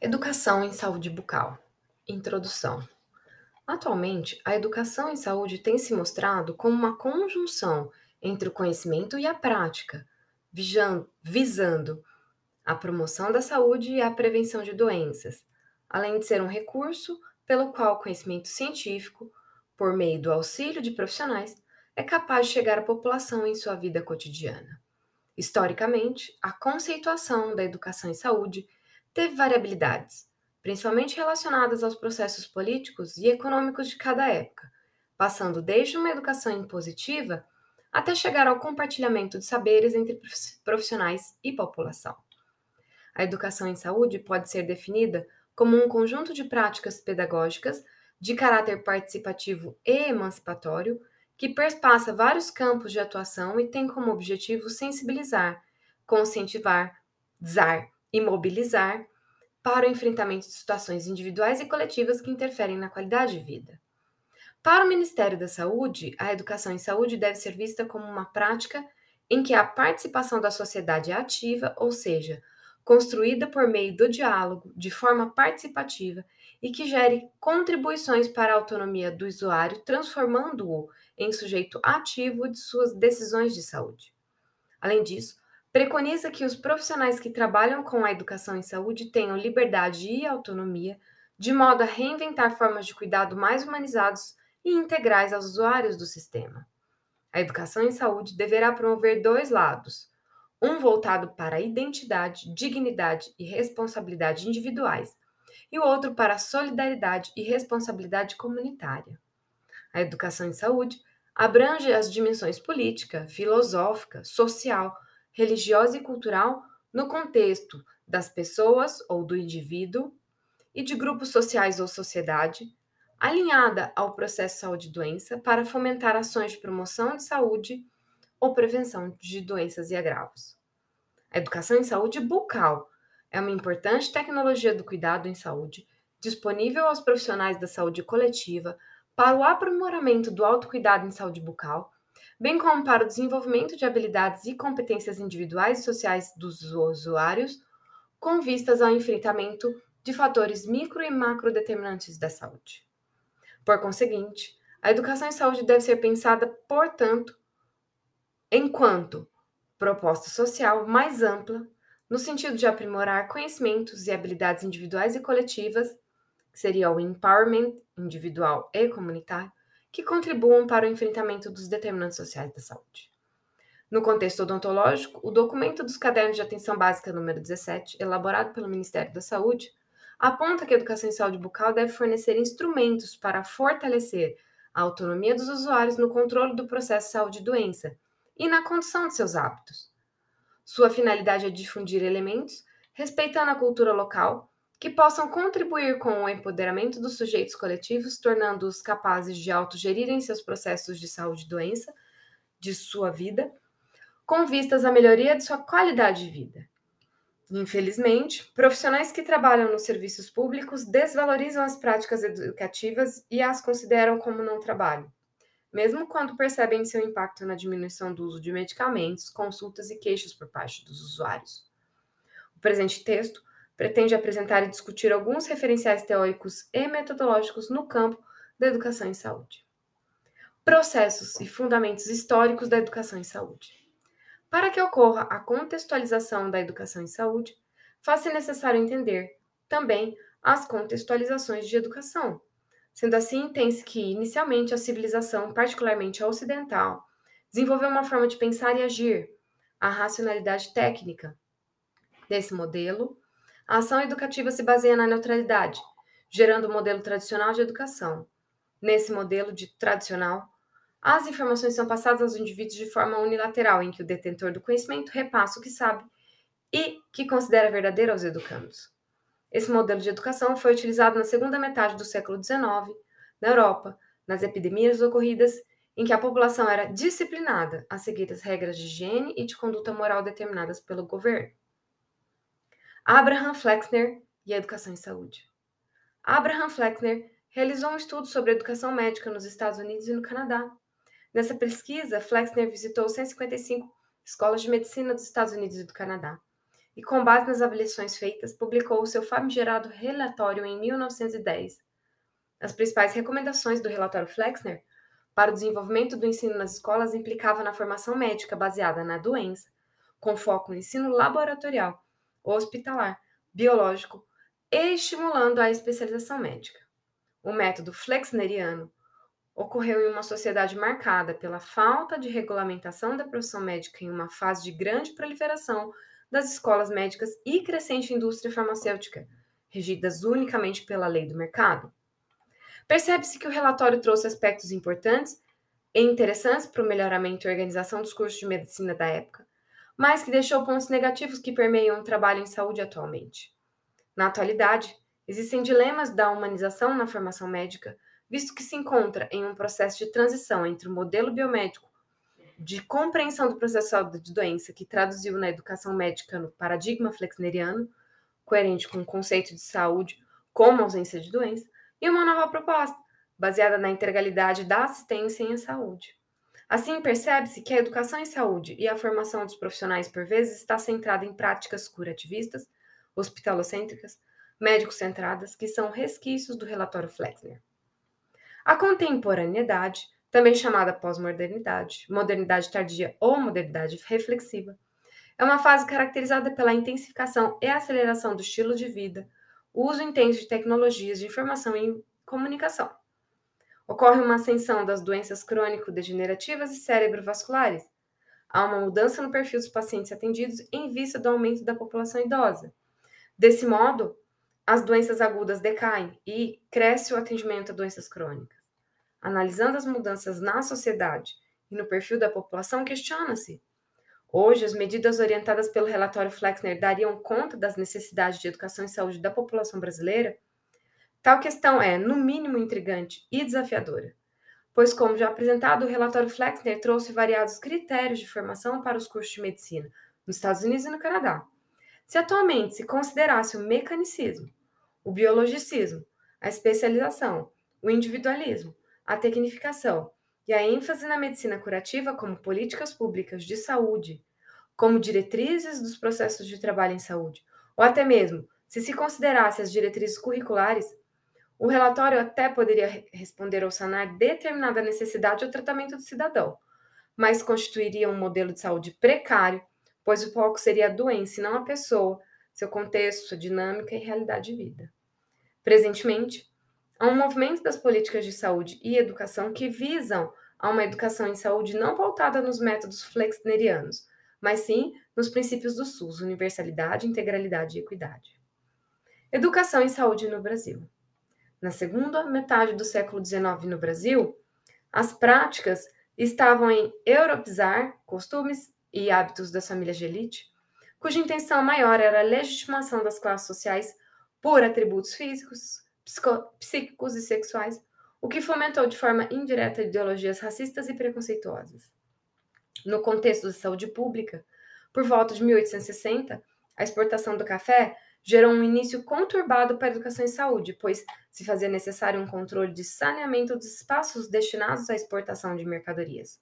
Educação em saúde bucal. Introdução. Atualmente, a educação em saúde tem se mostrado como uma conjunção entre o conhecimento e a prática, visando a promoção da saúde e a prevenção de doenças, além de ser um recurso pelo qual o conhecimento científico, por meio do auxílio de profissionais, é capaz de chegar à população em sua vida cotidiana. Historicamente, a conceituação da educação em saúde teve variabilidades, principalmente relacionadas aos processos políticos e econômicos de cada época, passando desde uma educação impositiva até chegar ao compartilhamento de saberes entre profissionais e população. A educação em saúde pode ser definida como um conjunto de práticas pedagógicas de caráter participativo e emancipatório que perpassa vários campos de atuação e tem como objetivo sensibilizar, conscientizar, e mobilizar para o enfrentamento de situações individuais e coletivas que interferem na qualidade de vida. Para o Ministério da Saúde, a educação em saúde deve ser vista como uma prática em que a participação da sociedade é ativa, ou seja, construída por meio do diálogo, de forma participativa e que gere contribuições para a autonomia do usuário, transformando-o em sujeito ativo de suas decisões de saúde. Além disso, preconiza que os profissionais que trabalham com a educação em saúde tenham liberdade e autonomia, de modo a reinventar formas de cuidado mais humanizados e integrais aos usuários do sistema. A educação em saúde deverá promover dois lados: um voltado para a identidade, dignidade e responsabilidade individuais, e o outro para a solidariedade e responsabilidade comunitária. A educação em saúde abrange as dimensões política, filosófica, social, religiosa e cultural no contexto das pessoas ou do indivíduo e de grupos sociais ou sociedade, alinhada ao processo saúde-doença para fomentar ações de promoção de saúde ou prevenção de doenças e agravos. A educação em saúde bucal é uma importante tecnologia do cuidado em saúde disponível aos profissionais da saúde coletiva para o aprimoramento do autocuidado em saúde bucal bem como para o desenvolvimento de habilidades e competências individuais e sociais dos usuários, com vistas ao enfrentamento de fatores micro e macro determinantes da saúde. Por conseguinte, a educação em saúde deve ser pensada, portanto, enquanto proposta social mais ampla, no sentido de aprimorar conhecimentos e habilidades individuais e coletivas, que seria o empowerment individual e comunitário, que contribuam para o enfrentamento dos determinantes sociais da saúde. No contexto odontológico, o documento dos cadernos de atenção básica número 17, elaborado pelo Ministério da Saúde, aponta que a educação em saúde bucal deve fornecer instrumentos para fortalecer a autonomia dos usuários no controle do processo saúde e na condução de seus hábitos. Sua finalidade é difundir elementos respeitando a cultura local que possam contribuir com o empoderamento dos sujeitos coletivos, tornando-os capazes de autogerirem seus processos de saúde e doença de sua vida, com vistas à melhoria de sua qualidade de vida. Infelizmente, profissionais que trabalham nos serviços públicos desvalorizam as práticas educativas e as consideram como não trabalho, mesmo quando percebem seu impacto na diminuição do uso de medicamentos, consultas e queixas por parte dos usuários. O presente texto pretende apresentar e discutir alguns referenciais teóricos e metodológicos no campo da educação em saúde. Processos e fundamentos históricos da educação em saúde. Para que ocorra a contextualização da educação em saúde, faz-se necessário entender também as contextualizações de educação. Sendo assim, entende-se que, inicialmente, a civilização, particularmente a ocidental, desenvolveu uma forma de pensar e agir, a racionalidade técnica. Desse modelo, a ação educativa se baseia na neutralidade, gerando o um modelo tradicional de educação. Nesse modelo de tradicional, as informações são passadas aos indivíduos de forma unilateral, em que o detentor do conhecimento repassa o que sabe e que considera verdadeiro aos educandos. Esse modelo de educação foi utilizado na segunda metade do século XIX, na Europa, nas epidemias ocorridas em que a população era disciplinada a seguir as regras de higiene e de conduta moral determinadas pelo governo. Abraham Flexner e a educação em saúde. Abraham Flexner realizou um estudo sobre educação médica nos Estados Unidos e no Canadá. Nessa pesquisa, Flexner visitou 155 escolas de medicina dos Estados Unidos e do Canadá e, com base nas avaliações feitas, publicou o seu famigerado relatório em 1910. As principais recomendações do relatório Flexner para o desenvolvimento do ensino nas escolas implicava na formação médica baseada na doença, com foco no ensino laboratorial, hospitalar, biológico estimulando a especialização médica. O método flexneriano ocorreu em uma sociedade marcada pela falta de regulamentação da profissão médica em uma fase de grande proliferação das escolas médicas e crescente indústria farmacêutica, regidas unicamente pela lei do mercado. Percebe-se que o relatório trouxe aspectos importantes e interessantes para o melhoramento e organização dos cursos de medicina da época, mas que deixou pontos negativos que permeiam o trabalho em saúde atualmente. Na atualidade, existem dilemas da humanização na formação médica, visto que se encontra em um processo de transição entre o modelo biomédico de compreensão do processo de doença que traduziu na educação médica no paradigma flexneriano, coerente com o conceito de saúde como ausência de doença, e uma nova proposta, baseada na integralidade da assistência em saúde. Assim, percebe-se que a educação em saúde e a formação dos profissionais, por vezes, está centrada em práticas curativistas, hospitalocêntricas, médico-centradas, que são resquícios do relatório Flexner. A contemporaneidade também chamada pós-modernidade, modernidade tardia ou modernidade reflexiva, é uma fase caracterizada pela intensificação e aceleração do estilo de vida, o uso intenso de tecnologias de informação e comunicação. Ocorre uma ascensão das doenças crônico-degenerativas e cerebrovasculares. Há uma mudança no perfil dos pacientes atendidos em vista do aumento da população idosa. Desse modo, as doenças agudas decaem e cresce o atendimento a doenças crônicas. Analisando as mudanças na sociedade e no perfil da população, questiona-se: hoje, as medidas orientadas pelo relatório Flexner dariam conta das necessidades de educação e saúde da população brasileira? Tal questão é, no mínimo, intrigante e desafiadora, pois, como já apresentado, o relatório Flexner trouxe variados critérios de formação para os cursos de medicina nos Estados Unidos e no Canadá. Se atualmente se considerasse o mecanicismo, o biologicismo, a especialização, o individualismo, a tecnificação e a ênfase na medicina curativa como políticas públicas de saúde, como diretrizes dos processos de trabalho em saúde, ou até mesmo se se considerasse as diretrizes curriculares, o relatório até poderia responder ou sanar determinada necessidade ou tratamento do cidadão, mas constituiria um modelo de saúde precário, pois o foco seria a doença e não a pessoa, seu contexto, sua dinâmica e realidade de vida. Presentemente, Há um movimento das políticas de saúde e educação que visam a uma educação em saúde não pautada nos métodos flexnerianos, mas sim nos princípios do SUS, universalidade, integralidade e equidade. Educação em saúde no Brasil. Na segunda metade do século XIX no Brasil, as práticas estavam em europeizar costumes e hábitos das famílias de elite, cuja intenção maior era a legitimação das classes sociais por atributos físicos, psíquicos e sexuais, o que fomentou de forma indireta ideologias racistas e preconceituosas. No contexto da saúde pública, por volta de 1860, a exportação do café gerou um início conturbado para a educação em saúde, pois se fazia necessário um controle de saneamento dos espaços destinados à exportação de mercadorias.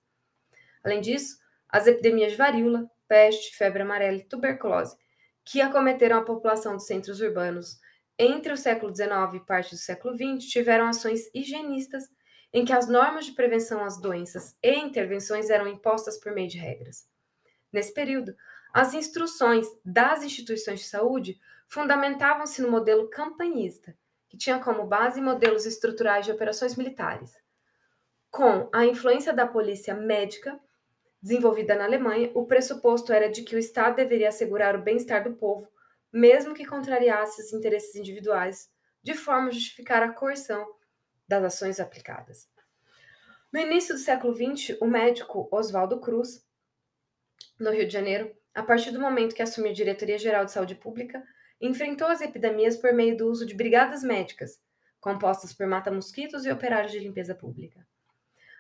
Além disso, as epidemias de varíola, peste, febre amarela e tuberculose, que acometeram a população dos centros urbanos entre o século XIX e parte do século XX, tiveram ações higienistas em que as normas de prevenção às doenças e intervenções eram impostas por meio de regras. Nesse período, as instruções das instituições de saúde fundamentavam-se no modelo campanhista, que tinha como base modelos estruturais de operações militares. Com a influência da polícia médica, desenvolvida na Alemanha, o pressuposto era de que o Estado deveria assegurar o bem-estar do povo mesmo que contrariasse os interesses individuais, de forma a justificar a coerção das ações aplicadas. No início do século XX, o médico Oswaldo Cruz, no Rio de Janeiro, a partir do momento que assumiu a Diretoria Geral de Saúde Pública, enfrentou as epidemias por meio do uso de brigadas médicas, compostas por mata-mosquitos e operários de limpeza pública.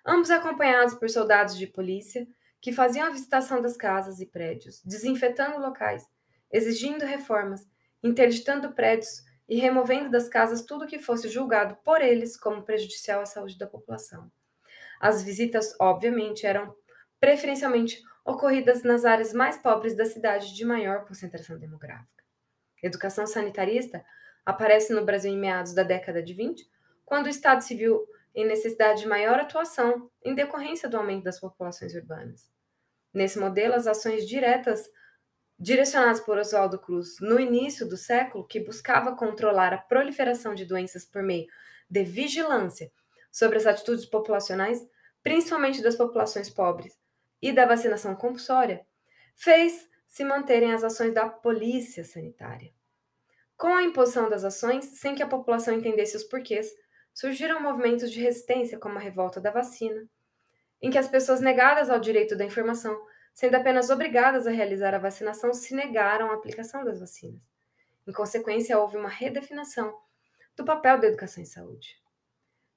Ambos acompanhados por soldados de polícia que faziam a visitação das casas e prédios, desinfetando locais exigindo reformas, interditando prédios e removendo das casas tudo que fosse julgado por eles como prejudicial à saúde da população. As visitas, obviamente, eram preferencialmente ocorridas nas áreas mais pobres da cidade de maior concentração demográfica. Educação sanitarista aparece no Brasil em meados da década de 20, quando o Estado se viu em necessidade de maior atuação em decorrência do aumento das populações urbanas. Nesse modelo, as ações diretas direcionadas por Oswaldo Cruz no início do século, que buscava controlar a proliferação de doenças por meio de vigilância sobre as atitudes populacionais, principalmente das populações pobres, e da vacinação compulsória, fez se manterem as ações da polícia sanitária. Com a imposição das ações, sem que a população entendesse os porquês, surgiram movimentos de resistência, como a revolta da vacina, em que as pessoas negadas ao direito da informação, sendo apenas obrigadas a realizar a vacinação, se negaram à aplicação das vacinas. Em consequência, houve uma redefinição do papel da educação em saúde.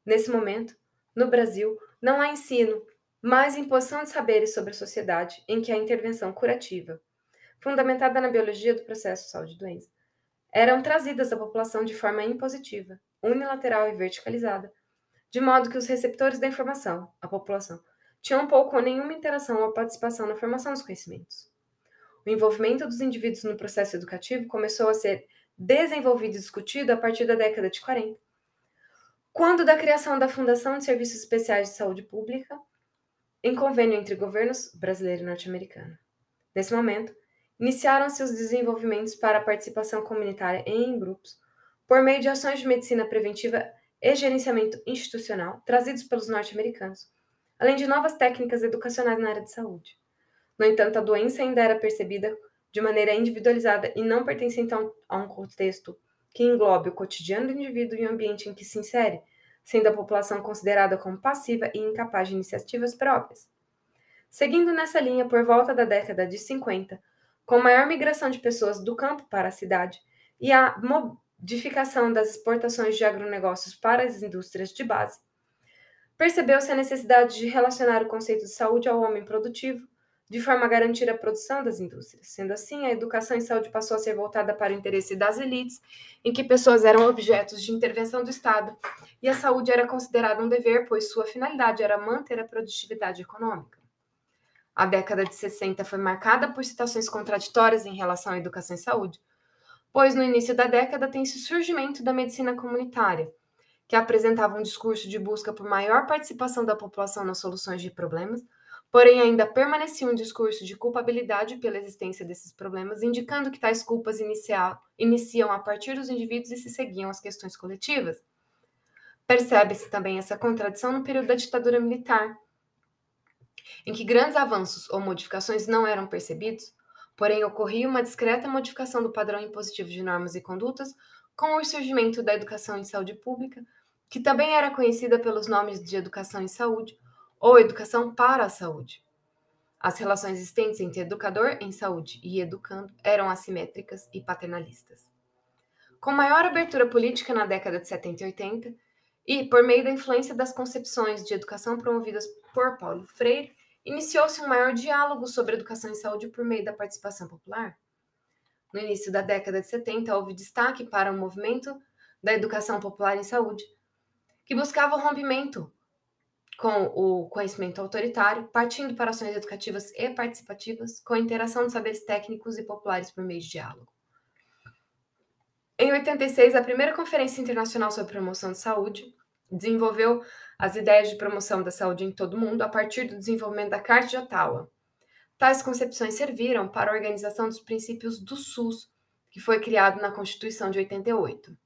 Nesse momento, no Brasil, não há ensino, mas imposição de saberes sobre a sociedade em que a intervenção curativa, fundamentada na biologia do processo saúde e doença, eram trazidas à população de forma impositiva, unilateral e verticalizada, de modo que os receptores da informação, a população, tinham pouco ou nenhuma interação ou participação na formação dos conhecimentos. O envolvimento dos indivíduos no processo educativo começou a ser desenvolvido e discutido a partir da década de 40, quando da criação da Fundação de Serviços Especiais de Saúde Pública, em convênio entre governos brasileiro e norte-americano. Nesse momento, iniciaram-se os desenvolvimentos para a participação comunitária em grupos, por meio de ações de medicina preventiva e gerenciamento institucional trazidos pelos norte-americanos, além de novas técnicas educacionais na área de saúde. No entanto, a doença ainda era percebida de maneira individualizada e não pertence então a um contexto que englobe o cotidiano do indivíduo e o ambiente em que se insere, sendo a população considerada como passiva e incapaz de iniciativas próprias. Seguindo nessa linha, por volta da década de 50, com maior migração de pessoas do campo para a cidade e a modificação das exportações de agronegócios para as indústrias de base, percebeu-se a necessidade de relacionar o conceito de saúde ao homem produtivo, de forma a garantir a produção das indústrias. Sendo assim, a educação em saúde passou a ser voltada para o interesse das elites, em que pessoas eram objetos de intervenção do Estado, e a saúde era considerada um dever, pois sua finalidade era manter a produtividade econômica. A década de 60 foi marcada por situações contraditórias em relação à educação e saúde, pois no início da década tem-se o surgimento da medicina comunitária, que apresentava um discurso de busca por maior participação da população nas soluções de problemas, Porém, ainda permanecia um discurso de culpabilidade pela existência desses problemas, indicando que tais culpas iniciam a partir dos indivíduos e se seguiam às questões coletivas. Percebe-se também essa contradição no período da ditadura militar, em que grandes avanços ou modificações não eram percebidos, porém ocorria uma discreta modificação do padrão impositivo de normas e condutas com o surgimento da educação em saúde pública, que também era conhecida pelos nomes de educação em saúde, ou educação para a saúde. As relações existentes entre educador em saúde e educando eram assimétricas e paternalistas. Com maior abertura política na década de 70 e 80, e por meio da influência das concepções de educação promovidas por Paulo Freire, iniciou-se um maior diálogo sobre educação em saúde por meio da participação popular. No início da década de 70, houve destaque para o movimento da educação popular em saúde, que buscava o rompimento com o conhecimento autoritário, partindo para ações educativas e participativas, com a interação de saberes técnicos e populares por meio de diálogo. Em 86, a primeira Conferência Internacional sobre Promoção de Saúde desenvolveu as ideias de promoção da saúde em todo o mundo a partir do desenvolvimento da Carta de Ottawa. Tais concepções serviram para a organização dos princípios do SUS, que foi criado na Constituição de 88.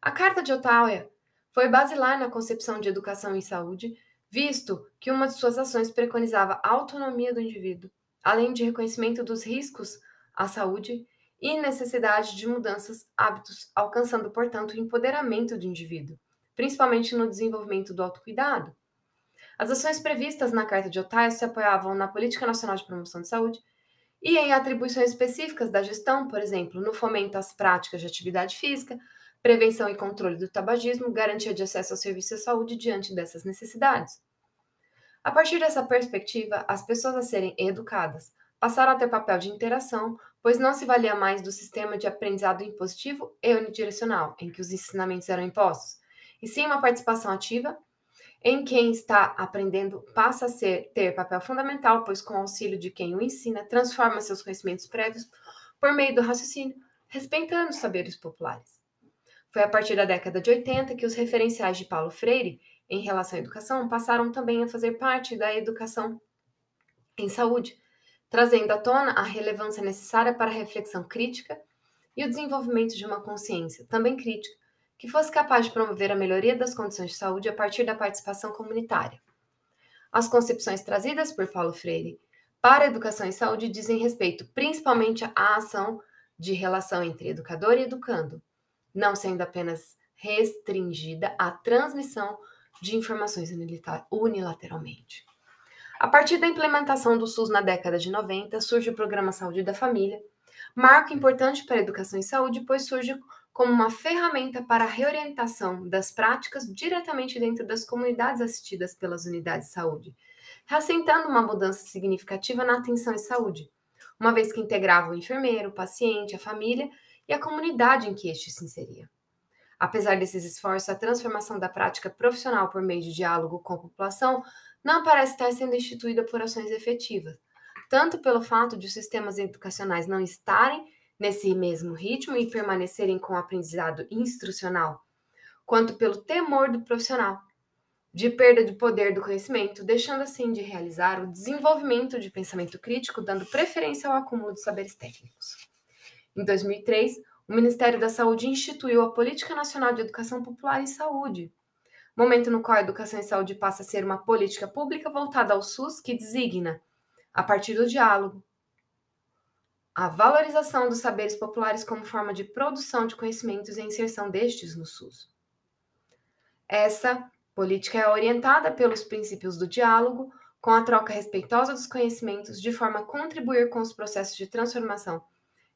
A Carta de Ottawa foi basilar na concepção de educação em saúde, visto que uma de suas ações preconizava a autonomia do indivíduo, além de reconhecimento dos riscos à saúde e necessidade de mudanças hábitos, alcançando, portanto, o empoderamento do indivíduo, principalmente no desenvolvimento do autocuidado. As ações previstas na Carta de Ottawa se apoiavam na Política Nacional de Promoção de Saúde e em atribuições específicas da gestão, por exemplo, no fomento às práticas de atividade física, prevenção e controle do tabagismo, garantia de acesso ao serviço de saúde diante dessas necessidades. A partir dessa perspectiva, as pessoas a serem educadas passaram a ter papel de interação, pois não se valia mais do sistema de aprendizado impositivo e unidirecional, em que os ensinamentos eram impostos, e sim uma participação ativa em quem está aprendendo passa a ser, ter papel fundamental, pois com o auxílio de quem o ensina, transforma seus conhecimentos prévios por meio do raciocínio, respeitando os saberes populares. Foi a partir da década de 80 que os referenciais de Paulo Freire em relação à educação passaram também a fazer parte da educação em saúde, trazendo à tona a relevância necessária para a reflexão crítica e o desenvolvimento de uma consciência, também crítica, que fosse capaz de promover a melhoria das condições de saúde a partir da participação comunitária. As concepções trazidas por Paulo Freire para educação e saúde dizem respeito principalmente à ação de relação entre educador e educando, não sendo apenas restringida à transmissão de informações unilateralmente. A partir da implementação do SUS na década de 90, surge o Programa Saúde da Família, marco importante para a educação e saúde, pois surge como uma ferramenta para a reorientação das práticas diretamente dentro das comunidades assistidas pelas unidades de saúde, reassentando uma mudança significativa na atenção em saúde, uma vez que integrava o enfermeiro, o paciente, a família e a comunidade em que este se inseria. Apesar desses esforços, a transformação da prática profissional por meio de diálogo com a população não parece estar sendo instituída por ações efetivas, tanto pelo fato de os sistemas educacionais não estarem nesse mesmo ritmo e permanecerem com o aprendizado instrucional, quanto pelo temor do profissional de perda de poder do conhecimento, deixando assim de realizar o desenvolvimento de pensamento crítico, dando preferência ao acúmulo de saberes técnicos. Em 2003, o Ministério da Saúde instituiu a Política Nacional de Educação Popular em Saúde, momento no qual a educação em saúde passa a ser uma política pública voltada ao SUS que designa, a partir do diálogo, a valorização dos saberes populares como forma de produção de conhecimentos e inserção destes no SUS. Essa política é orientada pelos princípios do diálogo, com a troca respeitosa dos conhecimentos, de forma a contribuir com os processos de transformação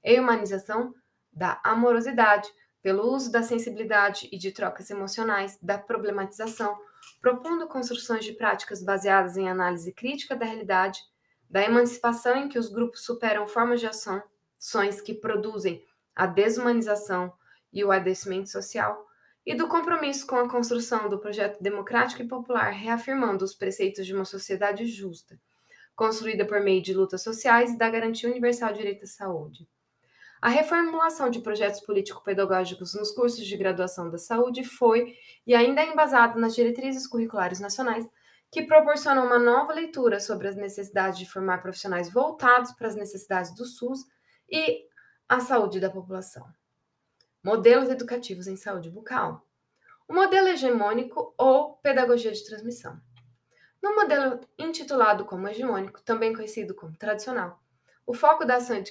e humanização da amorosidade, pelo uso da sensibilidade e de trocas emocionais, da problematização, propondo construções de práticas baseadas em análise crítica da realidade da emancipação em que os grupos superam formas de ações que produzem a desumanização e o adoecimento social, e do compromisso com a construção do projeto democrático e popular, reafirmando os preceitos de uma sociedade justa, construída por meio de lutas sociais e da garantia universal de direito à saúde. A reformulação de projetos político-pedagógicos nos cursos de graduação da saúde foi e ainda é embasada nas diretrizes curriculares nacionais que proporciona uma nova leitura sobre as necessidades de formar profissionais voltados para as necessidades do SUS e a saúde da população. Modelos educativos em saúde bucal. O modelo hegemônico ou pedagogia de transmissão. No modelo intitulado como hegemônico, também conhecido como tradicional, o foco da ação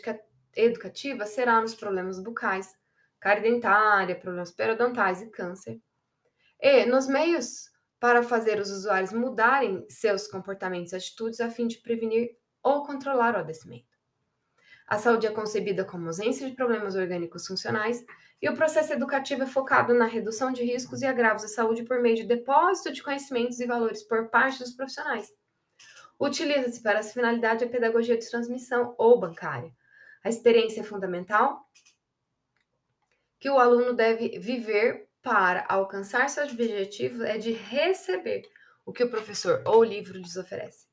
educativa será nos problemas bucais, cárie dentária, problemas periodontais e câncer. E nos meios para fazer os usuários mudarem seus comportamentos e atitudes a fim de prevenir ou controlar o adoecimento. A saúde é concebida como ausência de problemas orgânicos funcionais e o processo educativo é focado na redução de riscos e agravos à saúde por meio de depósito de conhecimentos e valores por parte dos profissionais. Utiliza-se para essa finalidade a pedagogia de transmissão ou bancária. A experiência é fundamental que o aluno deve viver para alcançar seus objetivos é de receber o que o professor ou o livro lhes oferece.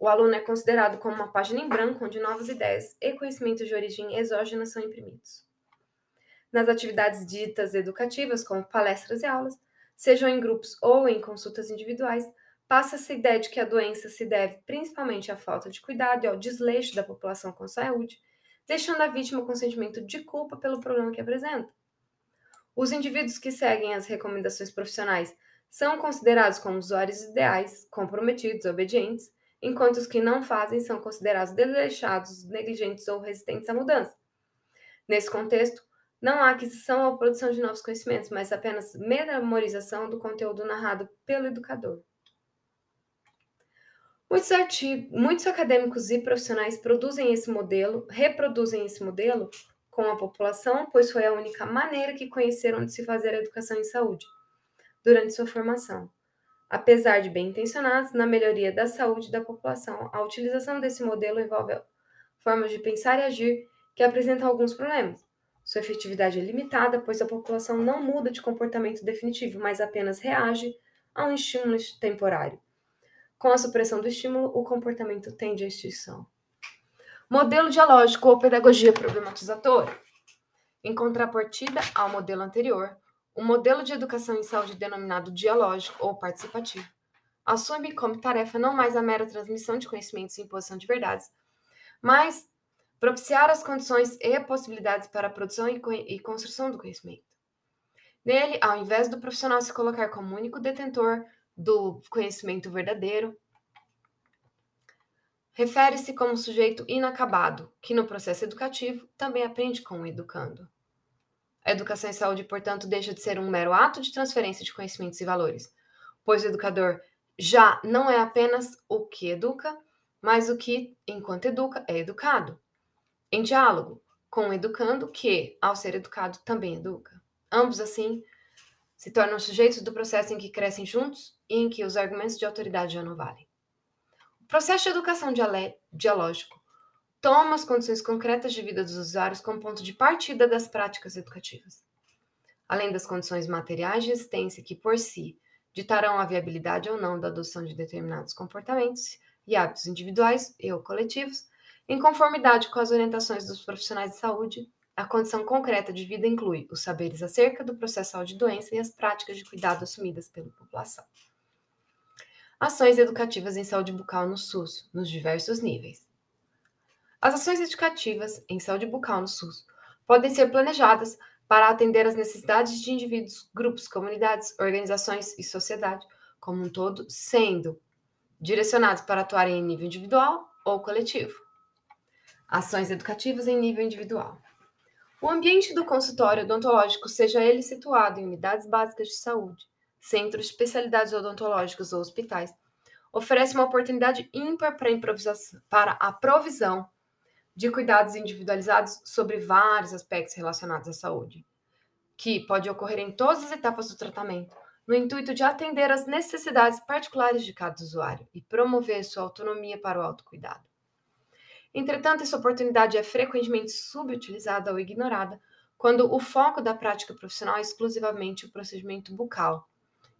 O aluno é considerado como uma página em branco onde novas ideias e conhecimentos de origem exógena são imprimidos. Nas atividades ditas educativas, como palestras e aulas, sejam em grupos ou em consultas individuais, passa-se a ideia de que a doença se deve principalmente à falta de cuidado e ao desleixo da população com saúde, deixando a vítima com sentimento de culpa pelo problema que apresenta. Os indivíduos que seguem as recomendações profissionais são considerados como usuários ideais, comprometidos, obedientes, enquanto os que não fazem são considerados desleixados, negligentes ou resistentes à mudança. Nesse contexto, não há aquisição ou produção de novos conhecimentos, mas apenas memorização do conteúdo narrado pelo educador. Muitos, artigos, muitos acadêmicos e profissionais produzem esse modelo, reproduzem esse modelo com a população, pois foi a única maneira que conheceram de se fazer educação em saúde durante sua formação. Apesar de bem intencionados na melhoria da saúde da população, a utilização desse modelo envolve formas de pensar e agir que apresentam alguns problemas. Sua efetividade é limitada, pois a população não muda de comportamento definitivo, mas apenas reage a um estímulo temporário. Com a supressão do estímulo, o comportamento tende à extinção. Modelo dialógico ou pedagogia problematizadora. Em contrapartida ao modelo anterior, o modelo de educação em saúde denominado dialógico ou participativo assume como tarefa não mais a mera transmissão de conhecimentos e imposição de verdades, mas propiciar as condições e possibilidades para a produção e construção do conhecimento. Nele, ao invés do profissional se colocar como único detentor do conhecimento verdadeiro, refere-se como sujeito inacabado, que no processo educativo também aprende com o educando. A educação em saúde, portanto, deixa de ser um mero ato de transferência de conhecimentos e valores, pois o educador já não é apenas o que educa, mas o que, enquanto educa, é educado. Em diálogo com o educando, que, ao ser educado, também educa. Ambos, assim, se tornam sujeitos do processo em que crescem juntos e em que os argumentos de autoridade já não valem. Processo de educação dialógico toma as condições concretas de vida dos usuários como ponto de partida das práticas educativas. Além das condições materiais de existência que, por si, ditarão a viabilidade ou não da adoção de determinados comportamentos e hábitos individuais e ou coletivos, em conformidade com as orientações dos profissionais de saúde, a condição concreta de vida inclui os saberes acerca do processo saúde-doença e as práticas de cuidado assumidas pela população. Ações educativas em saúde bucal no SUS, nos diversos níveis. As ações educativas em saúde bucal no SUS podem ser planejadas para atender às necessidades de indivíduos, grupos, comunidades, organizações e sociedade como um todo, sendo direcionados para atuarem em nível individual ou coletivo. Ações educativas em nível individual. O ambiente do consultório odontológico, seja ele situado em unidades básicas de saúde, centros de especialidades odontológicas ou hospitais, oferece uma oportunidade ímpar para, para a provisão de cuidados individualizados sobre vários aspectos relacionados à saúde, que pode ocorrer em todas as etapas do tratamento, no intuito de atender às necessidades particulares de cada usuário e promover sua autonomia para o autocuidado. Entretanto, essa oportunidade é frequentemente subutilizada ou ignorada quando o foco da prática profissional é exclusivamente o procedimento bucal,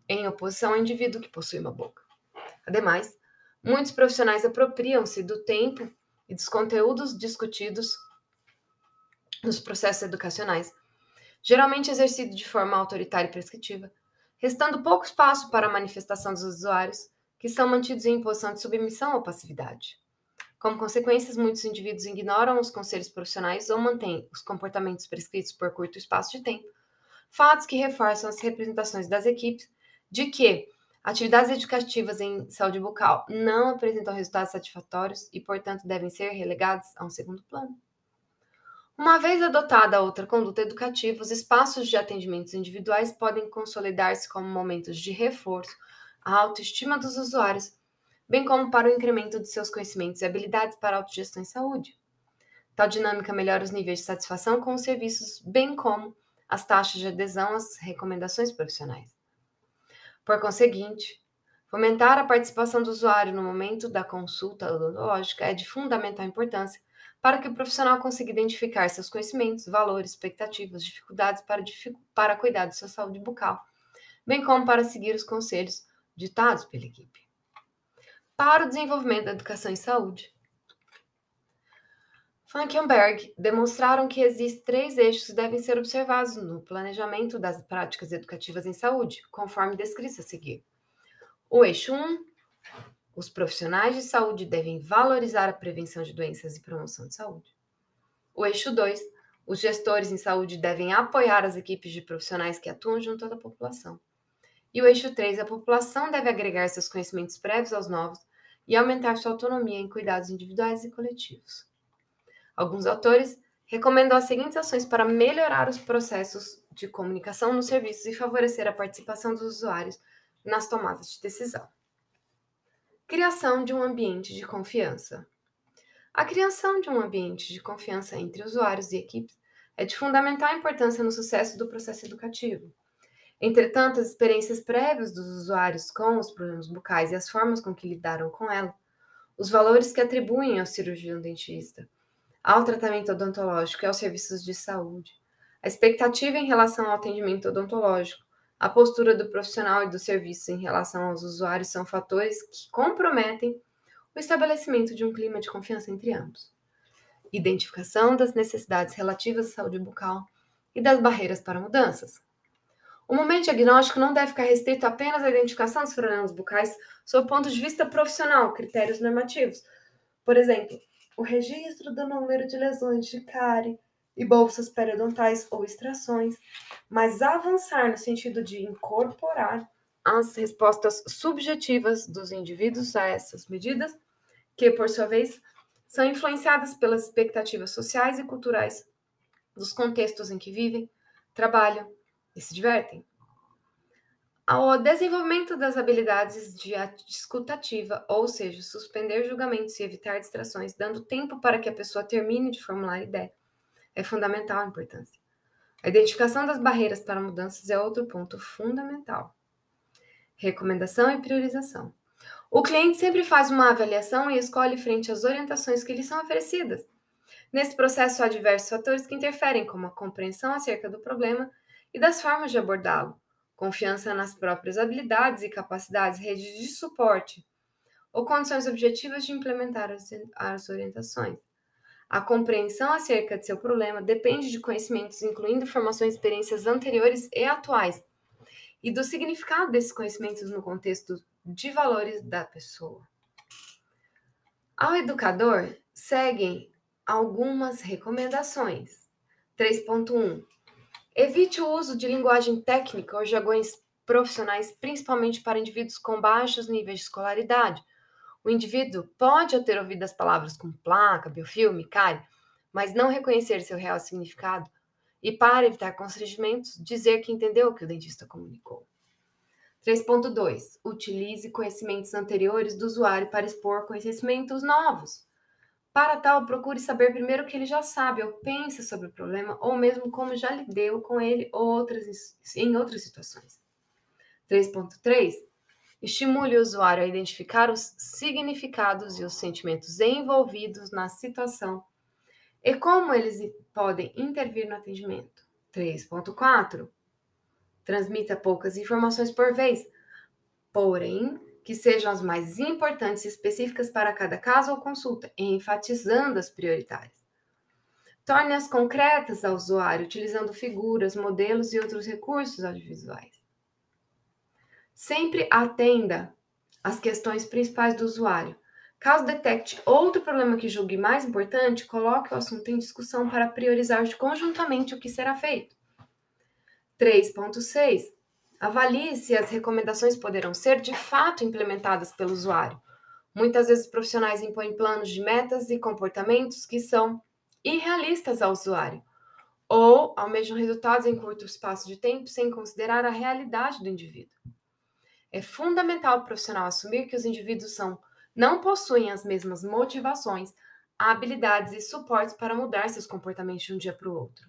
em oposição ao indivíduo que possui uma boca. Ademais, muitos profissionais apropriam-se do tempo e dos conteúdos discutidos nos processos educacionais, geralmente exercido de forma autoritária e prescritiva, restando pouco espaço para a manifestação dos usuários, que são mantidos em posição de submissão ou passividade. Como consequências, muitos indivíduos ignoram os conselhos profissionais ou mantêm os comportamentos prescritos por curto espaço de tempo, fatos que reforçam as representações das equipes de que Atividades educativas em saúde bucal não apresentam resultados satisfatórios e, portanto, devem ser relegadas a um segundo plano. Uma vez adotada outra conduta educativa, os espaços de atendimentos individuais podem consolidar-se como momentos de reforço à autoestima dos usuários, bem como para o incremento de seus conhecimentos e habilidades para a autogestão em saúde. Tal dinâmica melhora os níveis de satisfação com os serviços, bem como as taxas de adesão às recomendações profissionais. Por conseguinte, fomentar a participação do usuário no momento da consulta odontológica é de fundamental importância para que o profissional consiga identificar seus conhecimentos, valores, expectativas, dificuldades para, para cuidar de sua saúde bucal, bem como para seguir os conselhos ditados pela equipe. Para o desenvolvimento da educação em saúde, Frankenberg demonstraram que existem três eixos que devem ser observados no planejamento das práticas educativas em saúde, conforme descrito a seguir. O eixo 1, os profissionais de saúde devem valorizar a prevenção de doenças e promoção de saúde. O eixo 2, os gestores em saúde devem apoiar as equipes de profissionais que atuam junto à população. E o eixo 3, a população deve agregar seus conhecimentos prévios aos novos e aumentar sua autonomia em cuidados individuais e coletivos. Alguns autores recomendam as seguintes ações para melhorar os processos de comunicação nos serviços e favorecer a participação dos usuários nas tomadas de decisão. Criação de um ambiente de confiança. A criação de um ambiente de confiança entre usuários e equipes é de fundamental importância no sucesso do processo educativo. Entretanto, as experiências prévias dos usuários com os problemas bucais e as formas com que lidaram com ela, os valores que atribuem ao cirurgião dentista, ao tratamento odontológico e aos serviços de saúde. A expectativa em relação ao atendimento odontológico A postura do profissional e do serviço em relação aos usuários são fatores que comprometem o estabelecimento de um clima de confiança entre ambos. Identificação das necessidades relativas à saúde bucal e das barreiras para mudanças. O momento diagnóstico não deve ficar restrito apenas à identificação dos problemas bucais sob o ponto de vista profissional, critérios normativos. Por exemplo, o registro do número de lesões de cárie e bolsas periodontais ou extrações, mas avançar no sentido de incorporar as respostas subjetivas dos indivíduos a essas medidas, que, por sua vez, são influenciadas pelas expectativas sociais e culturais dos contextos em que vivem, trabalham e se divertem. Ao desenvolvimento das habilidades de escutativa, ou seja, suspender julgamentos e evitar distrações, dando tempo para que a pessoa termine de formular ideia, é fundamental a importância. A identificação das barreiras para mudanças é outro ponto fundamental. Recomendação e priorização. O cliente sempre faz uma avaliação e escolhe frente às orientações que lhe são oferecidas. Nesse processo, há diversos fatores que interferem, como a compreensão acerca do problema e das formas de abordá-lo, confiança nas próprias habilidades e capacidades, redes de suporte, ou condições objetivas de implementar as, as orientações. A compreensão acerca de seu problema depende de conhecimentos incluindo informações e experiências anteriores e atuais, e do significado desses conhecimentos no contexto de valores da pessoa. Ao educador, seguem algumas recomendações. 3.1 Evite o uso de linguagem técnica ou jargões profissionais, principalmente para indivíduos com baixos níveis de escolaridade. O indivíduo pode ter ouvido as palavras como placa, biofilme, cárie, mas não reconhecer seu real significado e, para evitar constrangimentos, dizer que entendeu o que o dentista comunicou. 3.2. Utilize conhecimentos anteriores do usuário para expor conhecimentos novos. Para tal, procure saber primeiro o que ele já sabe ou pensa sobre o problema, ou mesmo como já lidou com ele ou outras, em outras situações. 3.3. Estimule o usuário a identificar os significados e os sentimentos envolvidos na situação e como eles podem intervir no atendimento. 3.4. Transmita poucas informações por vez, porém que sejam as mais importantes e específicas para cada caso ou consulta, enfatizando as prioritárias. Torne-as concretas ao usuário, utilizando figuras, modelos e outros recursos audiovisuais. Sempre atenda às questões principais do usuário. Caso detecte outro problema que julgue mais importante, coloque o assunto em discussão para priorizar conjuntamente o que será feito. 3.6 Avalie se as recomendações poderão ser de fato implementadas pelo usuário. Muitas vezes, profissionais impõem planos de metas e comportamentos que são irrealistas ao usuário, ou almejam resultados em curto espaço de tempo sem considerar a realidade do indivíduo. É fundamental o profissional assumir que os indivíduos são, não possuem as mesmas motivações, habilidades e suportes para mudar seus comportamentos de um dia para o outro.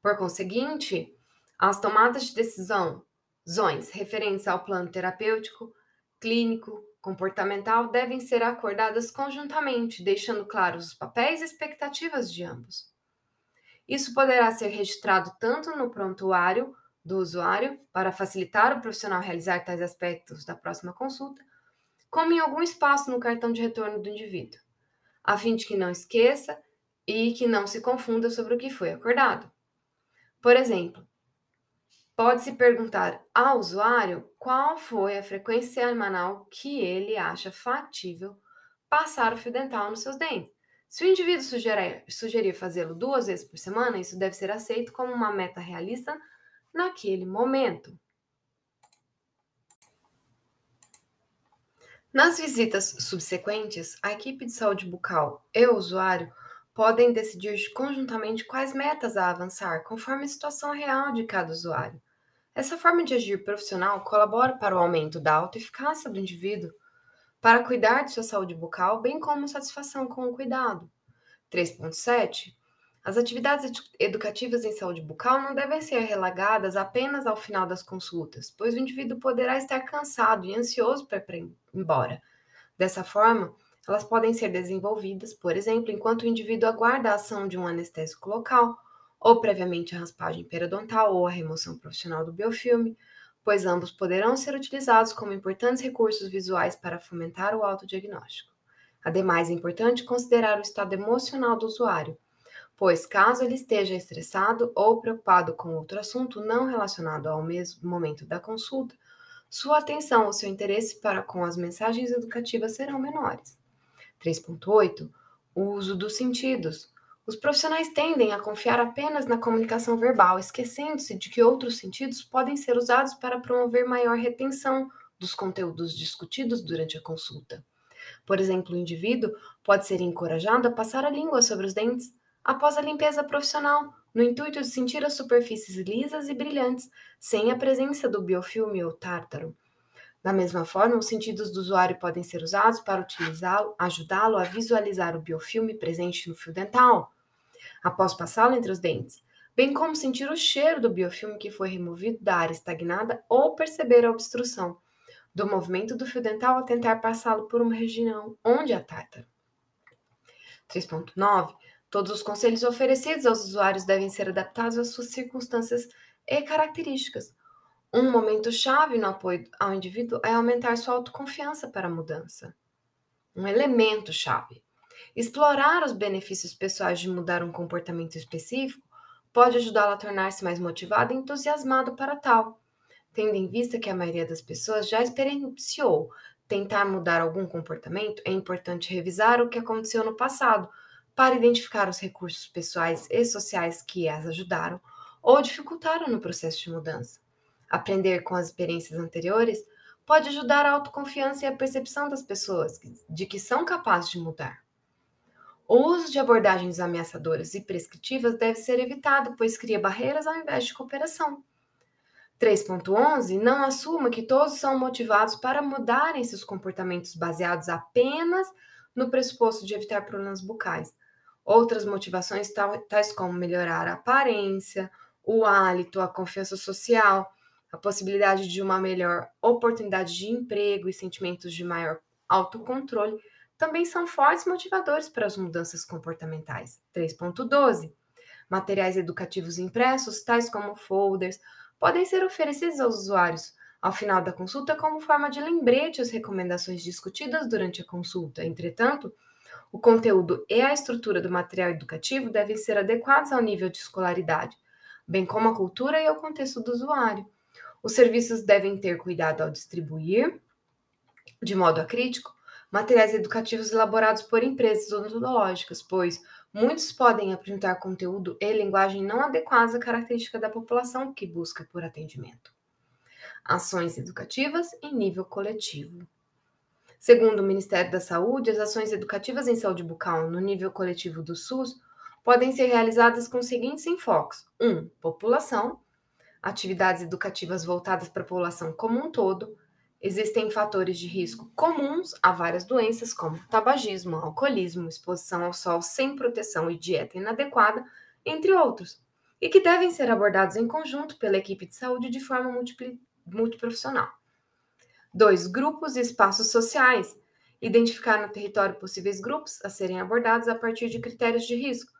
Por conseguinte, as tomadas de decisão, zões referentes ao plano terapêutico, clínico, comportamental devem ser acordadas conjuntamente, deixando claros os papéis e expectativas de ambos. Isso poderá ser registrado tanto no prontuário do usuário, para facilitar o profissional realizar tais aspectos da próxima consulta, como em algum espaço no cartão de retorno do indivíduo, a fim de que não esqueça e que não se confunda sobre o que foi acordado. Por exemplo, Pode-se perguntar ao usuário qual foi a frequência semanal que ele acha factível passar o fio dental nos seus dentes. Se o indivíduo sugerir, sugerir fazê-lo duas vezes por semana, isso deve ser aceito como uma meta realista naquele momento. Nas visitas subsequentes, a equipe de saúde bucal e o usuário podem decidir conjuntamente quais metas a avançar, conforme a situação real de cada usuário. Essa forma de agir profissional colabora para o aumento da autoeficácia do indivíduo para cuidar de sua saúde bucal, bem como satisfação com o cuidado. 3.7. As atividades educativas em saúde bucal não devem ser relagadas apenas ao final das consultas, pois o indivíduo poderá estar cansado e ansioso para ir embora. Dessa forma, elas podem ser desenvolvidas, por exemplo, enquanto o indivíduo aguarda a ação de um anestésico local ou previamente a raspagem periodontal ou a remoção profissional do biofilme, pois ambos poderão ser utilizados como importantes recursos visuais para fomentar o autodiagnóstico. Ademais, é importante considerar o estado emocional do usuário, pois caso ele esteja estressado ou preocupado com outro assunto não relacionado ao mesmo momento da consulta, sua atenção ou seu interesse para com as mensagens educativas serão menores. 3.8 O uso dos sentidos. Os profissionais tendem a confiar apenas na comunicação verbal, esquecendo-se de que outros sentidos podem ser usados para promover maior retenção dos conteúdos discutidos durante a consulta. Por exemplo, o indivíduo pode ser encorajado a passar a língua sobre os dentes após a limpeza profissional, no intuito de sentir as superfícies lisas e brilhantes, sem a presença do biofilme ou tártaro. Da mesma forma, os sentidos do usuário podem ser usados para utilizá-lo, ajudá-lo a visualizar o biofilme presente no fio dental, após passá-lo entre os dentes, bem como sentir o cheiro do biofilme que foi removido da área estagnada ou perceber a obstrução do movimento do fio dental ao tentar passá-lo por uma região onde há tártaro. 3.9. Todos os conselhos oferecidos aos usuários devem ser adaptados às suas circunstâncias e características, um momento chave no apoio ao indivíduo é aumentar sua autoconfiança para a mudança. Um elemento chave. Explorar os benefícios pessoais de mudar um comportamento específico pode ajudá-lo a tornar-se mais motivado e entusiasmado para tal. Tendo em vista que a maioria das pessoas já experienciou tentar mudar algum comportamento, é importante revisar o que aconteceu no passado para identificar os recursos pessoais e sociais que as ajudaram ou dificultaram no processo de mudança. Aprender com as experiências anteriores pode ajudar a autoconfiança e a percepção das pessoas de que são capazes de mudar. O uso de abordagens ameaçadoras e prescritivas deve ser evitado, pois cria barreiras ao invés de cooperação. 3.11 Não assuma que todos são motivados para mudarem seus comportamentos baseados apenas no pressuposto de evitar problemas bucais. Outras motivações, tais como melhorar a aparência, o hálito, a confiança social, a possibilidade de uma melhor oportunidade de emprego e sentimentos de maior autocontrole também são fortes motivadores para as mudanças comportamentais. 3.12. Materiais educativos impressos, tais como folders, podem ser oferecidos aos usuários ao final da consulta como forma de lembrete às recomendações discutidas durante a consulta. Entretanto, o conteúdo e a estrutura do material educativo devem ser adequados ao nível de escolaridade, bem como à cultura e ao contexto do usuário. Os serviços devem ter cuidado ao distribuir, de modo acrítico, materiais educativos elaborados por empresas odontológicas, pois muitos podem apresentar conteúdo e linguagem não adequados à característica da população que busca por atendimento. Ações educativas em nível coletivo. Segundo o Ministério da Saúde, as ações educativas em saúde bucal no nível coletivo do SUS podem ser realizadas com os seguintes enfoques: 1. Um, população atividades educativas voltadas para a população como um todo, existem fatores de risco comuns a várias doenças, como tabagismo, alcoolismo, exposição ao sol sem proteção e dieta inadequada, entre outros, e que devem ser abordados em conjunto pela equipe de saúde de forma multiprofissional. 2. Grupos e espaços sociais. Identificar no território possíveis grupos a serem abordados a partir de critérios de risco,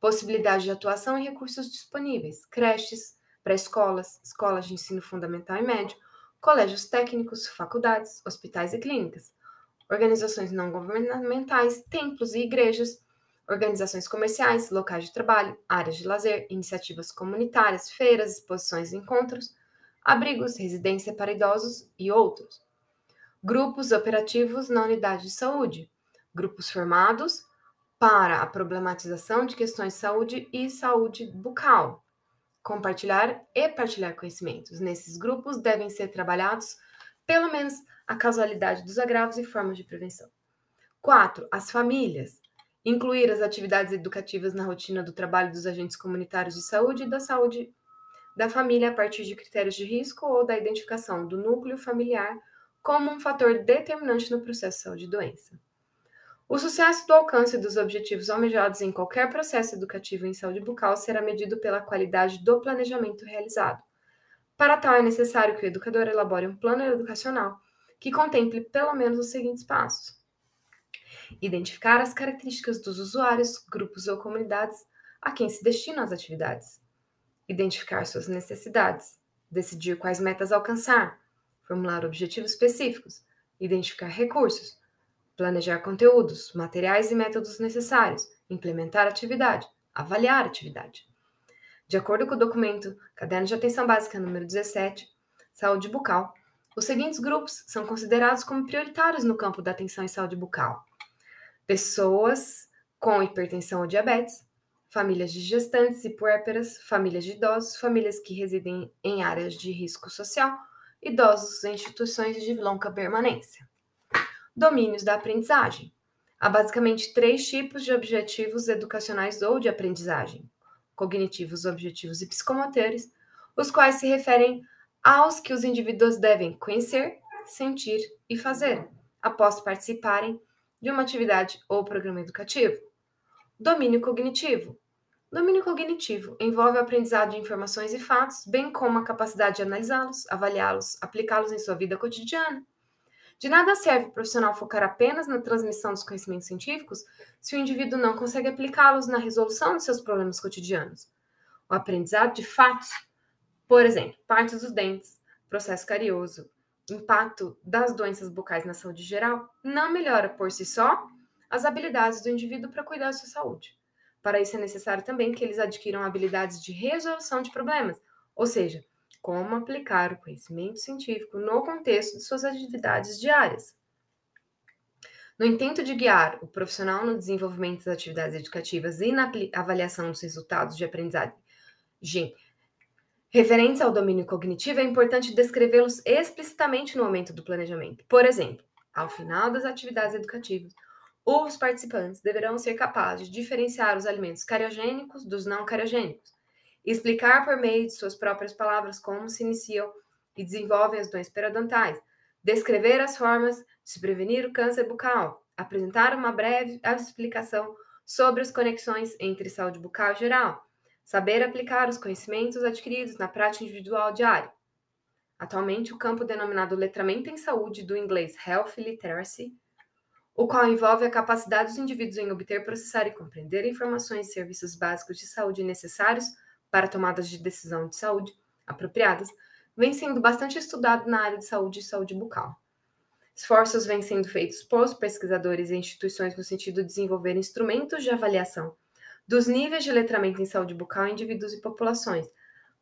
possibilidade de atuação e recursos disponíveis, creches, para escolas, escolas de ensino fundamental e médio, colégios técnicos, faculdades, hospitais e clínicas, organizações não governamentais, templos e igrejas, organizações comerciais, locais de trabalho, áreas de lazer, iniciativas comunitárias, feiras, exposições e encontros, abrigos, residência para idosos e outros. Grupos operativos na unidade de saúde, grupos formados para a problematização de questões de saúde e saúde bucal, compartilhar e partilhar conhecimentos. Nesses grupos devem ser trabalhados, pelo menos, a causalidade dos agravos e formas de prevenção. 4. As famílias. Incluir as atividades educativas na rotina do trabalho dos agentes comunitários de saúde e da saúde da família a partir de critérios de risco ou da identificação do núcleo familiar como um fator determinante no processo de saúde e doença. O sucesso do alcance dos objetivos almejados em qualquer processo educativo em saúde bucal será medido pela qualidade do planejamento realizado. Para tal, é necessário que o educador elabore um plano educacional que contemple pelo menos os seguintes passos: identificar as características dos usuários, grupos ou comunidades a quem se destinam as atividades, identificar suas necessidades, decidir quais metas alcançar, formular objetivos específicos, identificar recursos, planejar conteúdos, materiais e métodos necessários, implementar atividade, avaliar atividade. De acordo com o documento Caderno de Atenção Básica número 17, Saúde Bucal, os seguintes grupos são considerados como prioritários no campo da atenção em saúde bucal: pessoas com hipertensão ou diabetes, famílias de gestantes e puérperas, famílias de idosos, famílias que residem em áreas de risco social, idosos em instituições de longa permanência. Domínios da aprendizagem. Há basicamente três tipos de objetivos educacionais ou de aprendizagem: cognitivos, objetivos e psicomotores, os quais se referem aos que os indivíduos devem conhecer, sentir e fazer após participarem de uma atividade ou programa educativo. Domínio cognitivo. Domínio cognitivo envolve o aprendizado de informações e fatos, bem como a capacidade de analisá-los, avaliá-los, aplicá-los em sua vida cotidiana. De nada serve o profissional focar apenas na transmissão dos conhecimentos científicos se o indivíduo não consegue aplicá-los na resolução de seus problemas cotidianos. O aprendizado de fatos, por exemplo, partes dos dentes, processo carioso, impacto das doenças bucais na saúde geral, não melhora por si só as habilidades do indivíduo para cuidar da sua saúde. Para isso é necessário também que eles adquiram habilidades de resolução de problemas, ou seja, como aplicar o conhecimento científico no contexto de suas atividades diárias. No intento de guiar o profissional no desenvolvimento das atividades educativas e na avaliação dos resultados de aprendizagem referentes ao domínio cognitivo, é importante descrevê-los explicitamente no momento do planejamento. Por exemplo, ao final das atividades educativas, os participantes deverão ser capazes de diferenciar os alimentos cariogênicos dos não cariogênicos, explicar por meio de suas próprias palavras como se iniciam e desenvolvem as doenças periodontais, descrever as formas de se prevenir o câncer bucal, apresentar uma breve explicação sobre as conexões entre saúde bucal e geral, saber aplicar os conhecimentos adquiridos na prática individual diária. Atualmente, o campo denominado letramento em saúde do inglês Health Literacy o qual envolve a capacidade dos indivíduos em obter, processar e compreender informações e serviços básicos de saúde necessários para tomadas de decisão de saúde apropriadas, vem sendo bastante estudado na área de saúde e saúde bucal. Esforços vêm sendo feitos por pesquisadores e instituições no sentido de desenvolver instrumentos de avaliação dos níveis de letramento em saúde bucal em indivíduos e populações,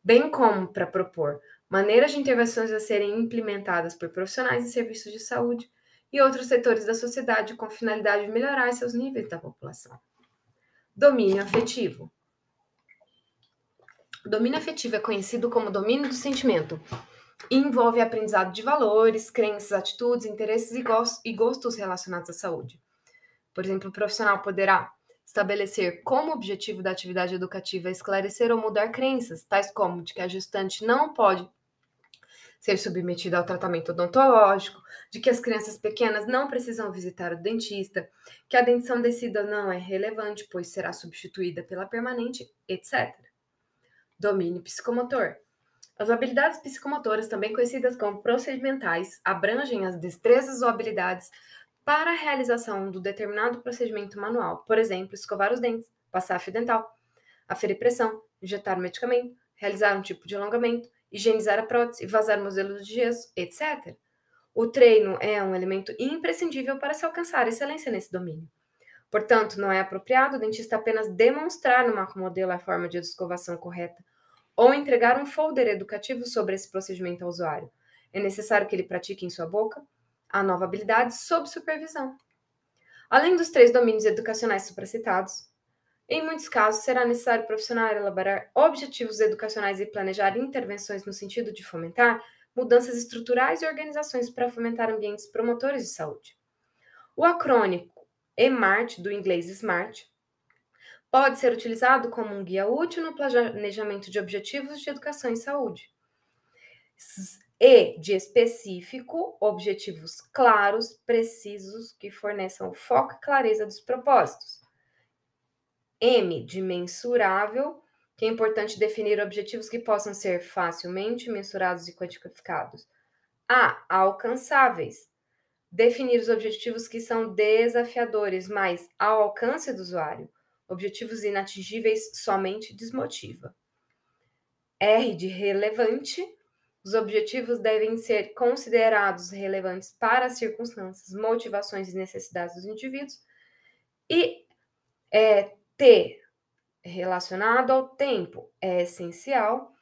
bem como para propor maneiras de intervenções a serem implementadas por profissionais e serviços de saúde e outros setores da sociedade com finalidade de melhorar seus níveis da população. Domínio afetivo. Domínio afetivo é conhecido como domínio do sentimento e envolve aprendizado de valores, crenças, atitudes, interesses e gostos relacionados à saúde. Por exemplo, o profissional poderá estabelecer como objetivo da atividade educativa esclarecer ou mudar crenças, tais como de que a gestante não pode ser submetida ao tratamento odontológico, de que as crianças pequenas não precisam visitar o dentista, que a dentição decida não é relevante, pois será substituída pela permanente, etc. Domínio psicomotor. As habilidades psicomotoras, também conhecidas como procedimentais, abrangem as destrezas ou habilidades para a realização do determinado procedimento manual, por exemplo, escovar os dentes, passar fio dental, aferir pressão, injetar medicamento, realizar um tipo de alongamento, higienizar a prótese, vazar modelos de gesso, etc. O treino é um elemento imprescindível para se alcançar excelência nesse domínio. Portanto, não é apropriado o dentista apenas demonstrar no modelo a forma de escovação correta ou entregar um folder educativo sobre esse procedimento ao usuário. É necessário que ele pratique em sua boca a nova habilidade sob supervisão. Além dos três domínios educacionais supracitados, em muitos casos, será necessário o profissional elaborar objetivos educacionais e planejar intervenções no sentido de fomentar mudanças estruturais e organizações para fomentar ambientes promotores de saúde. O acrônimo EMART, do inglês SMART, pode ser utilizado como um guia útil no planejamento de objetivos de educação e saúde. E de específico, objetivos claros, precisos, que forneçam foco e clareza dos propósitos. M de mensurável, que é importante definir objetivos que possam ser facilmente mensurados e quantificados. A, alcançáveis. Definir os objetivos que são desafiadores, mas ao alcance do usuário. Objetivos inatingíveis somente desmotiva. R de relevante. Os objetivos devem ser considerados relevantes para as circunstâncias, motivações e necessidades dos indivíduos. E é, T, relacionado ao tempo, é essencial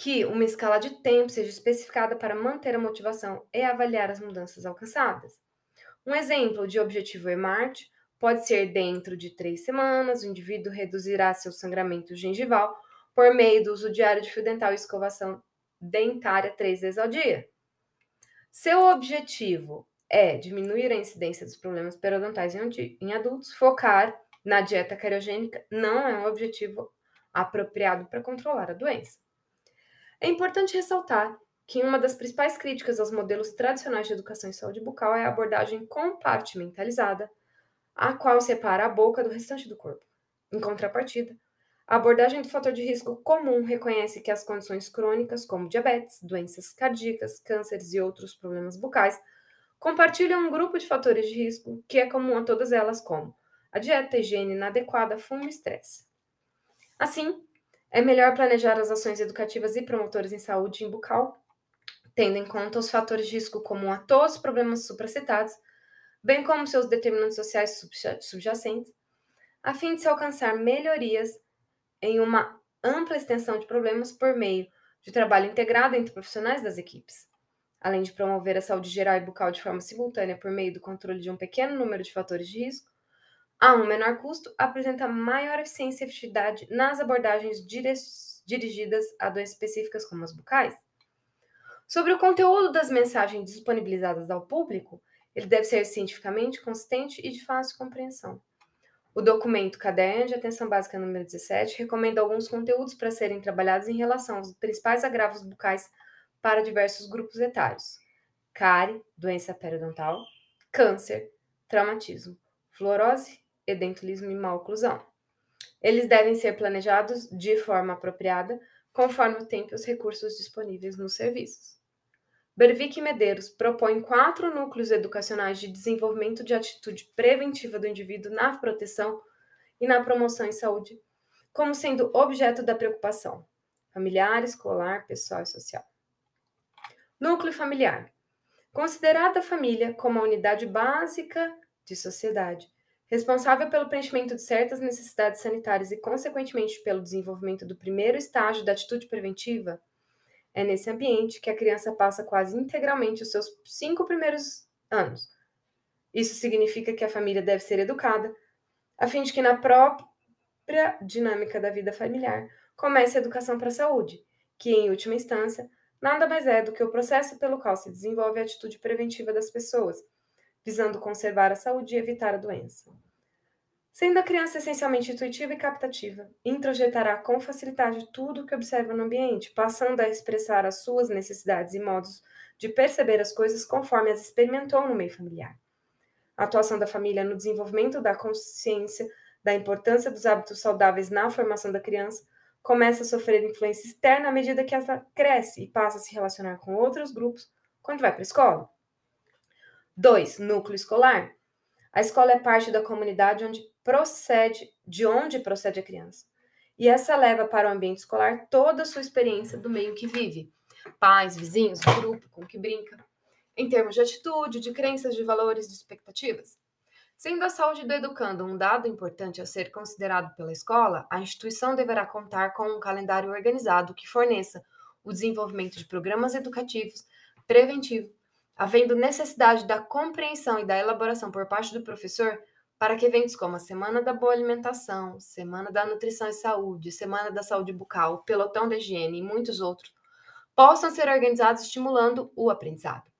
que uma escala de tempo seja especificada para manter a motivação e avaliar as mudanças alcançadas. Um exemplo de objetivo EMART pode ser dentro de três semanas, o indivíduo reduzirá seu sangramento gengival por meio do uso diário de fio dental e escovação dentária três vezes ao dia. Seu objetivo é diminuir a incidência dos problemas periodontais em adultos, focar na dieta cariogênica não é um objetivo apropriado para controlar a doença. É importante ressaltar que uma das principais críticas aos modelos tradicionais de educação em saúde bucal é a abordagem compartimentalizada, a qual separa a boca do restante do corpo. Em contrapartida, a abordagem do fator de risco comum reconhece que as condições crônicas, como diabetes, doenças cardíacas, cânceres e outros problemas bucais, compartilham um grupo de fatores de risco que é comum a todas elas, como a dieta, a higiene inadequada, fumo e estresse. Assim, é melhor planejar as ações educativas e promotoras em saúde em bucal, tendo em conta os fatores de risco comum a todos os problemas supracitados, bem como seus determinantes sociais subjacentes, a fim de se alcançar melhorias em uma ampla extensão de problemas por meio de trabalho integrado entre profissionais das equipes. Além de promover a saúde geral e bucal de forma simultânea por meio do controle de um pequeno número de fatores de risco, a um menor custo, apresenta maior eficiência e efetividade nas abordagens dirigidas a doenças específicas como as bucais. Sobre o conteúdo das mensagens disponibilizadas ao público, ele deve ser cientificamente consistente e de fácil compreensão. O documento Caderno de Atenção Básica número 17 recomenda alguns conteúdos para serem trabalhados em relação aos principais agravos bucais para diversos grupos etários: cárie, doença periodontal, câncer, traumatismo, fluorose edentulismo e maloclusão. Eles devem ser planejados de forma apropriada, conforme o tempo e os recursos disponíveis nos serviços. Berwick e Medeiros propõem quatro núcleos educacionais de desenvolvimento de atitude preventiva do indivíduo na proteção e na promoção em saúde, como sendo objeto da preocupação familiar, escolar, pessoal e social. Núcleo familiar. Considerada a família como a unidade básica de sociedade, responsável pelo preenchimento de certas necessidades sanitárias e, consequentemente, pelo desenvolvimento do primeiro estágio da atitude preventiva, é nesse ambiente que a criança passa quase integralmente os seus cinco primeiros anos. Isso significa que a família deve ser educada, a fim de que, na própria dinâmica da vida familiar, comece a educação para a saúde, que, em última instância, nada mais é do que o processo pelo qual se desenvolve a atitude preventiva das pessoas visando conservar a saúde e evitar a doença. Sendo a criança essencialmente intuitiva e captativa, introjetará com facilidade tudo o que observa no ambiente, passando a expressar as suas necessidades e modos de perceber as coisas conforme as experimentou no meio familiar. A atuação da família no desenvolvimento da consciência da importância dos hábitos saudáveis na formação da criança começa a sofrer influência externa à medida que ela cresce e passa a se relacionar com outros grupos quando vai para a escola. 2. Núcleo escolar. A escola é parte da comunidade onde procede, de onde procede a criança. E essa leva para o ambiente escolar toda a sua experiência do meio que vive. Pais, vizinhos, grupo com que brinca. Em termos de atitude, de crenças, de valores, de expectativas. Sendo a saúde do educando um dado importante a ser considerado pela escola, a instituição deverá contar com um calendário organizado que forneça o desenvolvimento de programas educativos, preventivo, havendo necessidade da compreensão e da elaboração por parte do professor para que eventos como a Semana da Boa Alimentação, Semana da Nutrição e Saúde, Semana da Saúde Bucal, Pelotão da Higiene e muitos outros possam ser organizados estimulando o aprendizado.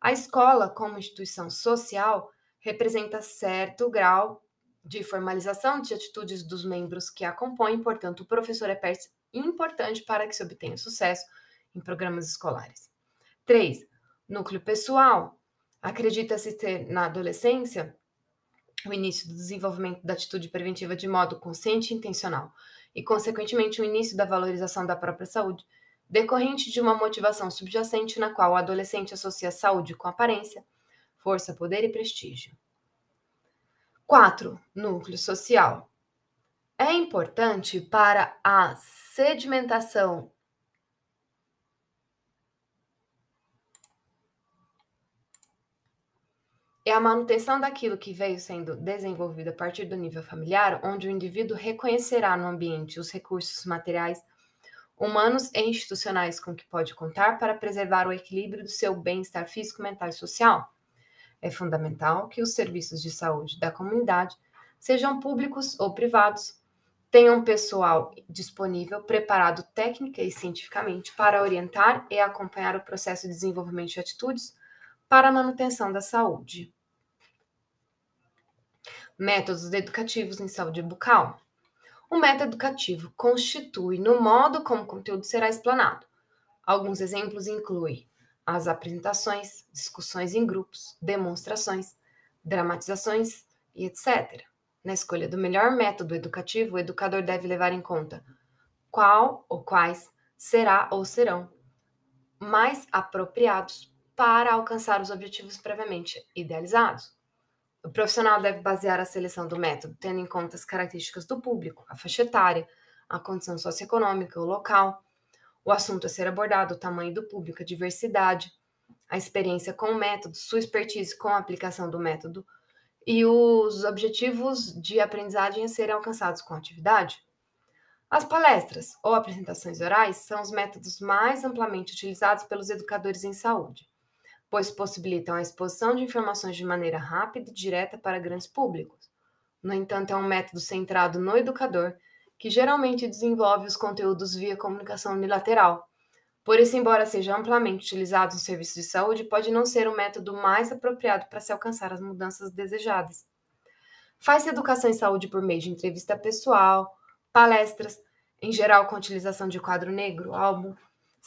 A escola, como instituição social, representa certo grau de formalização de atitudes dos membros que a compõem, portanto, o professor é importante para que se obtenha sucesso em programas escolares. 3. Núcleo pessoal. Acredita-se ter na adolescência o início do desenvolvimento da atitude preventiva de modo consciente e intencional, e, consequentemente, o início da valorização da própria saúde, decorrente de uma motivação subjacente na qual o adolescente associa saúde com aparência, força, poder e prestígio. 4. Núcleo social. É importante para a sedimentação é a manutenção daquilo que veio sendo desenvolvido a partir do nível familiar, onde o indivíduo reconhecerá no ambiente os recursos materiais, humanos e institucionais com que pode contar para preservar o equilíbrio do seu bem-estar físico, mental e social. É fundamental que os serviços de saúde da comunidade, sejam públicos ou privados, tenham pessoal disponível, preparado técnica e cientificamente para orientar e acompanhar o processo de desenvolvimento de atitudes para a manutenção da saúde. Métodos educativos em saúde bucal. O método educativo constitui no modo como o conteúdo será explanado. Alguns exemplos incluem as apresentações, discussões em grupos, demonstrações, dramatizações e etc. Na escolha do melhor método educativo, o educador deve levar em conta qual ou quais será ou serão mais apropriados para alcançar os objetivos previamente idealizados. O profissional deve basear a seleção do método tendo em conta as características do público, a faixa etária, a condição socioeconômica, o local, o assunto a ser abordado, o tamanho do público, a diversidade, a experiência com o método, sua expertise com a aplicação do método e os objetivos de aprendizagem a serem alcançados com a atividade. As palestras ou apresentações orais são os métodos mais amplamente utilizados pelos educadores em saúde pois possibilitam a exposição de informações de maneira rápida e direta para grandes públicos. No entanto, é um método centrado no educador, que geralmente desenvolve os conteúdos via comunicação unilateral. Por isso, embora seja amplamente utilizado no serviço de saúde, pode não ser o método mais apropriado para se alcançar as mudanças desejadas. Faz-se educação em saúde por meio de entrevista pessoal, palestras, em geral com utilização de quadro negro, álbum,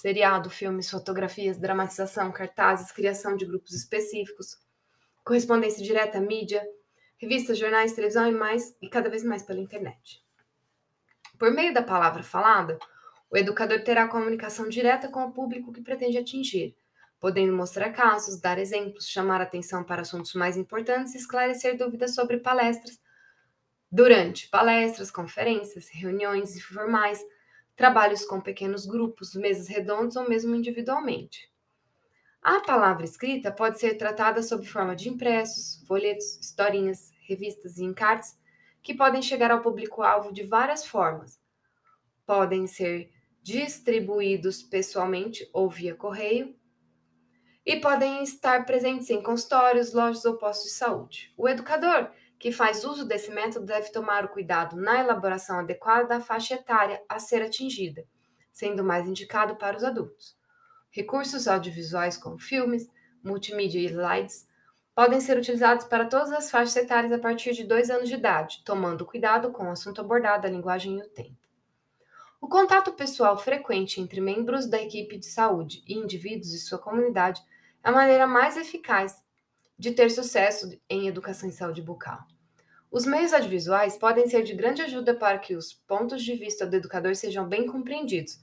seriado, filmes, fotografias, dramatização, cartazes, criação de grupos específicos, correspondência direta, mídia, revistas, jornais, televisão e mais e cada vez mais pela internet. Por meio da palavra falada, o educador terá comunicação direta com o público que pretende atingir, podendo mostrar casos, dar exemplos, chamar atenção para assuntos mais importantes e esclarecer dúvidas sobre palestras durante palestras, conferências, reuniões informais, trabalhos com pequenos grupos, mesas redondas ou mesmo individualmente. A palavra escrita pode ser tratada sob forma de impressos, folhetos, historinhas, revistas e encartes que podem chegar ao público-alvo de várias formas. Podem ser distribuídos pessoalmente ou via correio e podem estar presentes em consultórios, lojas ou postos de saúde. O educador que faz uso desse método deve tomar o cuidado na elaboração adequada da faixa etária a ser atingida, sendo mais indicado para os adultos. Recursos audiovisuais como filmes, multimídia e slides podem ser utilizados para todas as faixas etárias a partir de dois anos de idade, tomando cuidado com o assunto abordado, a linguagem e o tempo. O contato pessoal frequente entre membros da equipe de saúde e indivíduos de sua comunidade é a maneira mais eficaz de ter sucesso em educação em saúde bucal. Os meios audiovisuais podem ser de grande ajuda para que os pontos de vista do educador sejam bem compreendidos,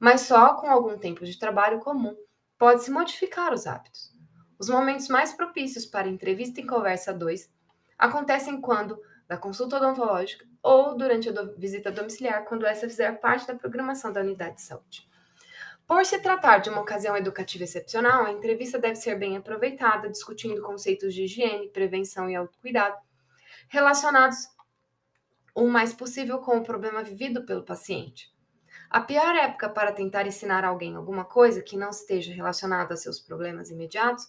mas só com algum tempo de trabalho comum pode-se modificar os hábitos. Os momentos mais propícios para entrevista e conversa a dois acontecem quando, da consulta odontológica ou durante a do visita domiciliar, quando essa fizer parte da programação da unidade de saúde. Por se tratar de uma ocasião educativa excepcional, a entrevista deve ser bem aproveitada, discutindo conceitos de higiene, prevenção e autocuidado, relacionados o mais possível com o problema vivido pelo paciente. A pior época para tentar ensinar alguém alguma coisa que não esteja relacionada a seus problemas imediatos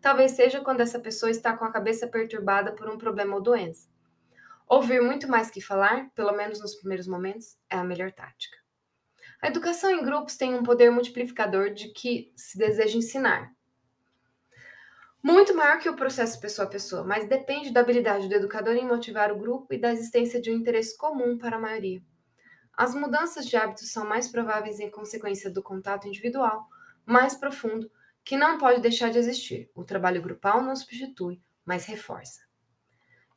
talvez seja quando essa pessoa está com a cabeça perturbada por um problema ou doença. Ouvir muito mais que falar, pelo menos nos primeiros momentos, é a melhor tática. A educação em grupos tem um poder multiplicador de que se deseja ensinar. Muito maior que o processo pessoa a pessoa, mas depende da habilidade do educador em motivar o grupo e da existência de um interesse comum para a maioria. As mudanças de hábitos são mais prováveis em consequência do contato individual, mais profundo, que não pode deixar de existir. O trabalho grupal não substitui, mas reforça.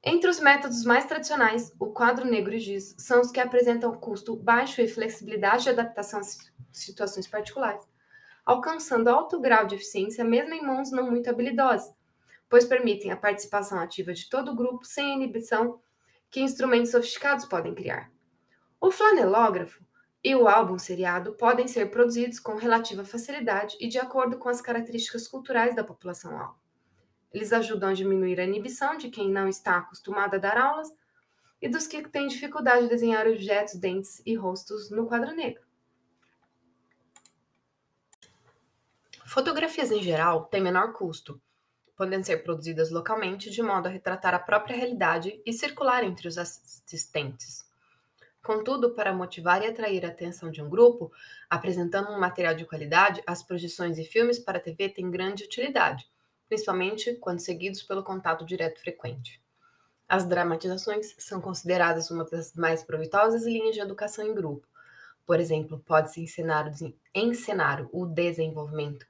Entre os métodos mais tradicionais, o quadro negro e giz são os que apresentam custo baixo e flexibilidade de adaptação a situações particulares, alcançando alto grau de eficiência mesmo em mãos não muito habilidosas, pois permitem a participação ativa de todo o grupo sem a inibição que instrumentos sofisticados podem criar. O flanelógrafo e o álbum seriado podem ser produzidos com relativa facilidade e de acordo com as características culturais da população-alvo. Eles ajudam a diminuir a inibição de quem não está acostumado a dar aulas e dos que têm dificuldade de desenhar objetos, dentes e rostos no quadro negro. Fotografias em geral têm menor custo, podendo ser produzidas localmente de modo a retratar a própria realidade e circular entre os assistentes. Contudo, para motivar e atrair a atenção de um grupo, apresentando um material de qualidade, as projeções e filmes para a TV têm grande utilidade, principalmente quando seguidos pelo contato direto frequente. As dramatizações são consideradas uma das mais proveitosas linhas de educação em grupo. Por exemplo, pode-se encenar, encenar o desenvolvimento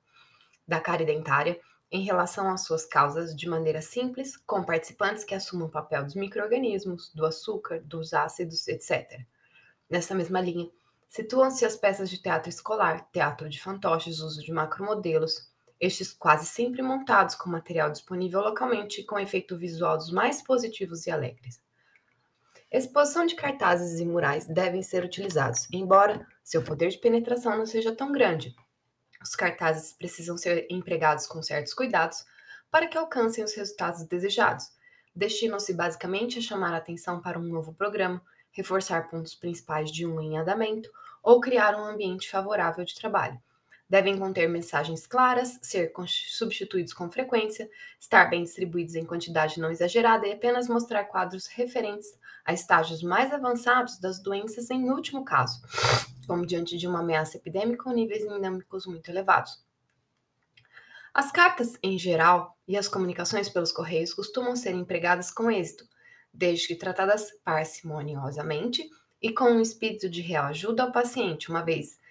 da cárie dentária em relação às suas causas de maneira simples, com participantes que assumam o papel dos micro-organismos, do açúcar, dos ácidos, etc. Nessa mesma linha, situam-se as peças de teatro escolar, teatro de fantoches, uso de macromodelos, estes quase sempre montados com material disponível localmente e com efeito visual dos mais positivos e alegres. Exposição de cartazes e murais devem ser utilizados, embora seu poder de penetração não seja tão grande, os cartazes precisam ser empregados com certos cuidados para que alcancem os resultados desejados. Destinam-se basicamente a chamar a atenção para um novo programa, reforçar pontos principais de um em andamento ou criar um ambiente favorável de trabalho. Devem conter mensagens claras, ser substituídos com frequência, estar bem distribuídos em quantidade não exagerada e apenas mostrar quadros referentes a estágios mais avançados das doenças em último caso como diante de uma ameaça epidêmica ou níveis endêmicos muito elevados. As cartas, em geral, e as comunicações pelos correios costumam ser empregadas com êxito, desde que tratadas parcimoniosamente e com um espírito de real ajuda ao paciente, uma vez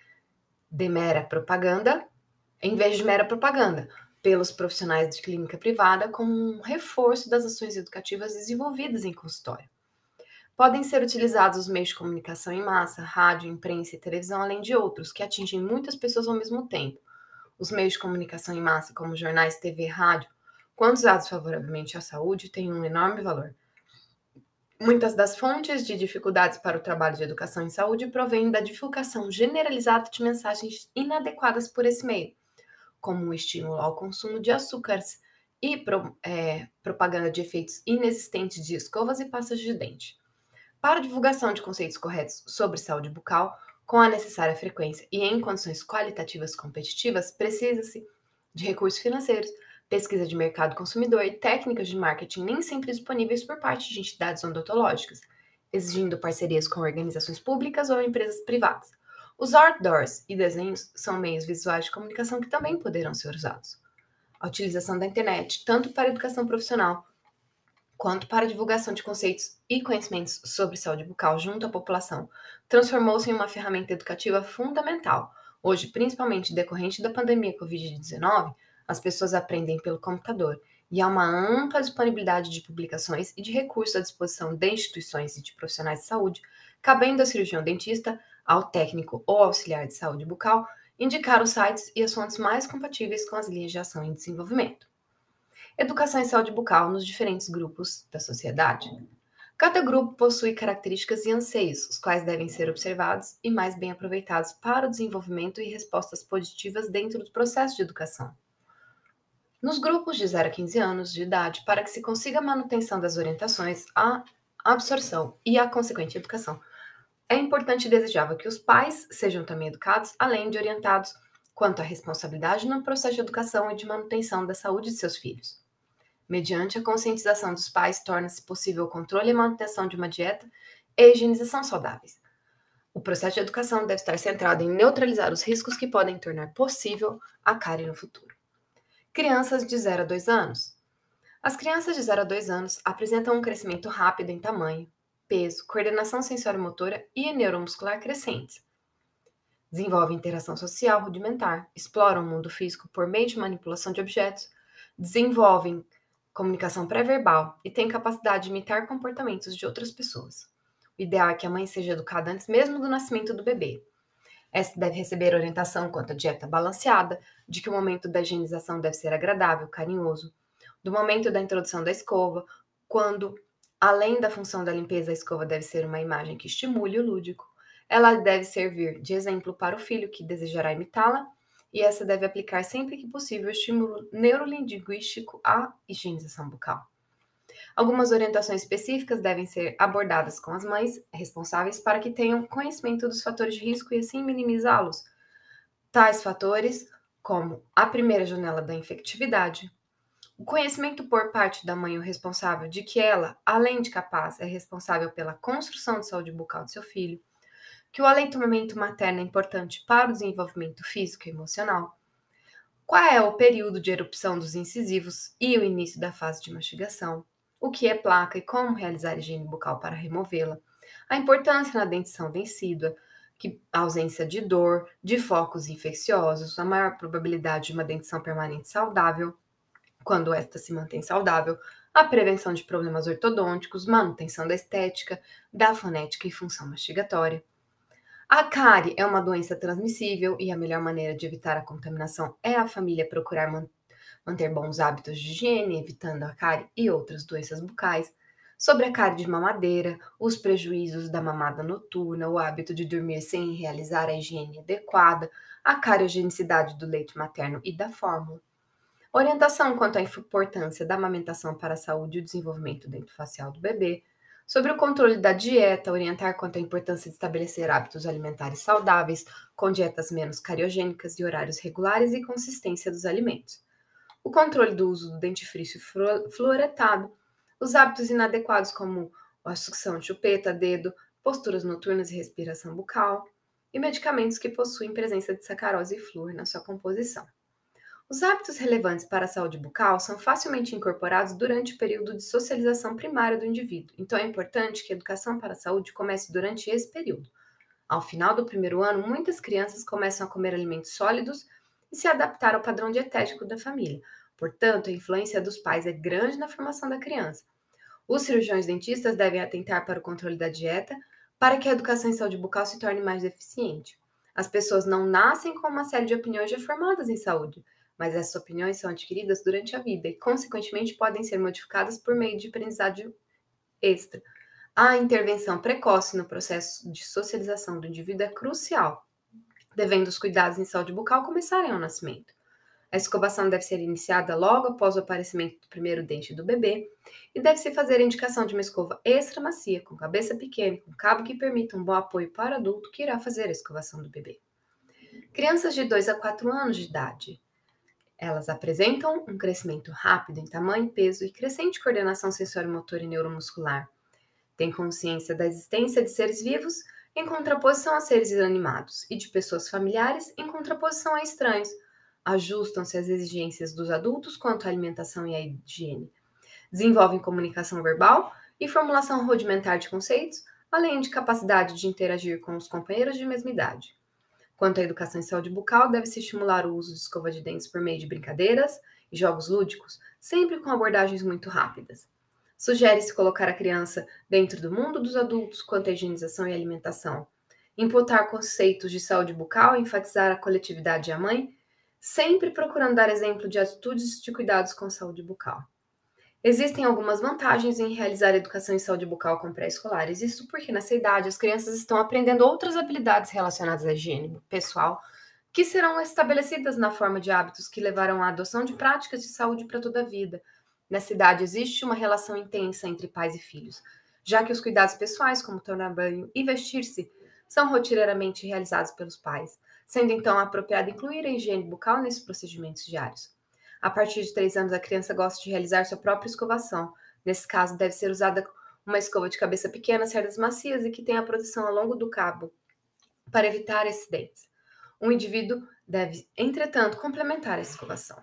de mera propaganda, em vez de mera propaganda, pelos profissionais de clínica privada como um reforço das ações educativas desenvolvidas em consultório. Podem ser utilizados os meios de comunicação em massa, rádio, imprensa e televisão, além de outros, que atingem muitas pessoas ao mesmo tempo. Os meios de comunicação em massa, como jornais, TV, rádio, quando usados favoravelmente à saúde, têm um enorme valor. Muitas das fontes de dificuldades para o trabalho de educação em saúde provêm da divulgação generalizada de mensagens inadequadas por esse meio, como o estímulo ao consumo de açúcares e pro, é, propaganda de efeitos inexistentes de escovas e pastas de dente. Para a divulgação de conceitos corretos sobre saúde bucal, com a necessária frequência e em condições qualitativas competitivas, precisa-se de recursos financeiros, pesquisa de mercado consumidor e técnicas de marketing nem sempre disponíveis por parte de entidades odontológicas, exigindo parcerias com organizações públicas ou empresas privadas. Os outdoors e desenhos são meios visuais de comunicação que também poderão ser usados. A utilização da internet, tanto para educação profissional quanto para divulgação de conceitos e conhecimentos sobre saúde bucal junto à população, transformou-se em uma ferramenta educativa fundamental. Hoje, principalmente decorrente da pandemia Covid-19, as pessoas aprendem pelo computador e há uma ampla disponibilidade de publicações e de recursos à disposição de instituições e de profissionais de saúde, cabendo ao cirurgião dentista, ao técnico ou auxiliar de saúde bucal, indicar os sites e as fontes mais compatíveis com as linhas de ação em desenvolvimento. Educação em saúde bucal nos diferentes grupos da sociedade. Cada grupo possui características e anseios, os quais devem ser observados e mais bem aproveitados para o desenvolvimento e respostas positivas dentro do processo de educação. Nos grupos de 0 a 15 anos de idade, para que se consiga a manutenção das orientações, a absorção e a consequente educação, é importante e desejável que os pais sejam também educados, além de orientados quanto à responsabilidade no processo de educação e de manutenção da saúde de seus filhos. Mediante a conscientização dos pais, torna-se possível o controle e manutenção de uma dieta e higienização saudáveis. O processo de educação deve estar centrado em neutralizar os riscos que podem tornar possível a cárie no futuro. Crianças de 0 a 2 anos. As crianças de 0 a 2 anos apresentam um crescimento rápido em tamanho, peso, coordenação sensório-motora e neuromuscular crescentes. Desenvolvem interação social rudimentar, exploram o mundo físico por meio de manipulação de objetos, desenvolvem comunicação pré-verbal e tem capacidade de imitar comportamentos de outras pessoas. O ideal é que a mãe seja educada antes mesmo do nascimento do bebê. Esta deve receber orientação quanto à dieta balanceada, de que o momento da higienização deve ser agradável, carinhoso, do momento da introdução da escova, quando, além da função da limpeza, a escova deve ser uma imagem que estimule o lúdico, Ela deve servir de exemplo para o filho que desejará imitá-la, e essa deve aplicar sempre que possível o estímulo neurolinguístico à higienização bucal. Algumas orientações específicas devem ser abordadas com as mães responsáveis para que tenham conhecimento dos fatores de risco e assim minimizá-los. Tais fatores, como a primeira janela da infectividade, o conhecimento por parte da mãe o responsável de que ela, além de capaz, é responsável pela construção de saúde bucal de seu filho, que o aleitamento materno é importante para o desenvolvimento físico e emocional, qual é o período de erupção dos incisivos e o início da fase de mastigação, o que é placa e como realizar higiene bucal para removê-la, a importância na dentição decídua, que a ausência de dor, de focos infecciosos, a maior probabilidade de uma dentição permanente saudável, quando esta se mantém saudável, a prevenção de problemas ortodônticos, manutenção da estética, da fonética e função mastigatória. A cárie é uma doença transmissível e a melhor maneira de evitar a contaminação é a família procurar manter bons hábitos de higiene, evitando a cárie e outras doenças bucais. Sobre a cárie de mamadeira, os prejuízos da mamada noturna, o hábito de dormir sem realizar a higiene adequada, a cariogenicidade do leite materno e da fórmula. Orientação quanto à importância da amamentação para a saúde e o desenvolvimento dentofacial do bebê. Sobre o controle da dieta, orientar quanto à importância de estabelecer hábitos alimentares saudáveis, com dietas menos cariogênicas e horários regulares e consistência dos alimentos o controle do uso do dentifrício fluoretado, os hábitos inadequados como a sucção de chupeta, dedo, posturas noturnas e respiração bucal, e medicamentos que possuem presença de sacarose e flúor na sua composição. Os hábitos relevantes para a saúde bucal são facilmente incorporados durante o período de socialização primária do indivíduo, então é importante que a educação para a saúde comece durante esse período. Ao final do primeiro ano, muitas crianças começam a comer alimentos sólidos e se adaptar ao padrão dietético da família. Portanto, a influência dos pais é grande na formação da criança. Os cirurgiões dentistas devem atentar para o controle da dieta para que a educação em saúde bucal se torne mais eficiente. As pessoas não nascem com uma série de opiniões já formadas em saúde, mas essas opiniões são adquiridas durante a vida e, consequentemente, podem ser modificadas por meio de aprendizagem extra. A intervenção precoce no processo de socialização do indivíduo é crucial devendo os cuidados em saúde bucal começarem ao nascimento. A escovação deve ser iniciada logo após o aparecimento do primeiro dente do bebê e deve-se fazer a indicação de uma escova extra macia, com cabeça pequena e com cabo que permita um bom apoio para o adulto que irá fazer a escovação do bebê. Crianças de 2 a 4 anos de idade. Elas apresentam um crescimento rápido em tamanho, peso e crescente coordenação sensório-motor e neuromuscular. Têm consciência da existência de seres vivos em contraposição a seres inanimados, e de pessoas familiares em contraposição a estranhos. Ajustam-se às exigências dos adultos quanto à alimentação e à higiene. Desenvolvem comunicação verbal e formulação rudimentar de conceitos, além de capacidade de interagir com os companheiros de mesma idade. Quanto à educação em saúde bucal, deve-se estimular o uso de escova de dentes por meio de brincadeiras e jogos lúdicos, sempre com abordagens muito rápidas. Sugere-se colocar a criança dentro do mundo dos adultos quanto à higienização e alimentação. Imputar conceitos de saúde bucal, enfatizar a coletividade e a mãe, sempre procurando dar exemplo de atitudes de cuidados com saúde bucal. Existem algumas vantagens em realizar educação em saúde bucal com pré-escolares, isso porque nessa idade as crianças estão aprendendo outras habilidades relacionadas à higiene pessoal, que serão estabelecidas na forma de hábitos que levarão à adoção de práticas de saúde para toda a vida, Nessa idade existe uma relação intensa entre pais e filhos, já que os cuidados pessoais, como tomar banho e vestir-se, são rotineiramente realizados pelos pais, sendo então apropriado incluir a higiene bucal nesses procedimentos diários. A partir de 3 anos, a criança gosta de realizar sua própria escovação. Nesse caso, deve ser usada uma escova de cabeça pequena, cerdas macias e que tenha proteção ao longo do cabo, para evitar acidentes. Um indivíduo deve, entretanto, complementar a escovação.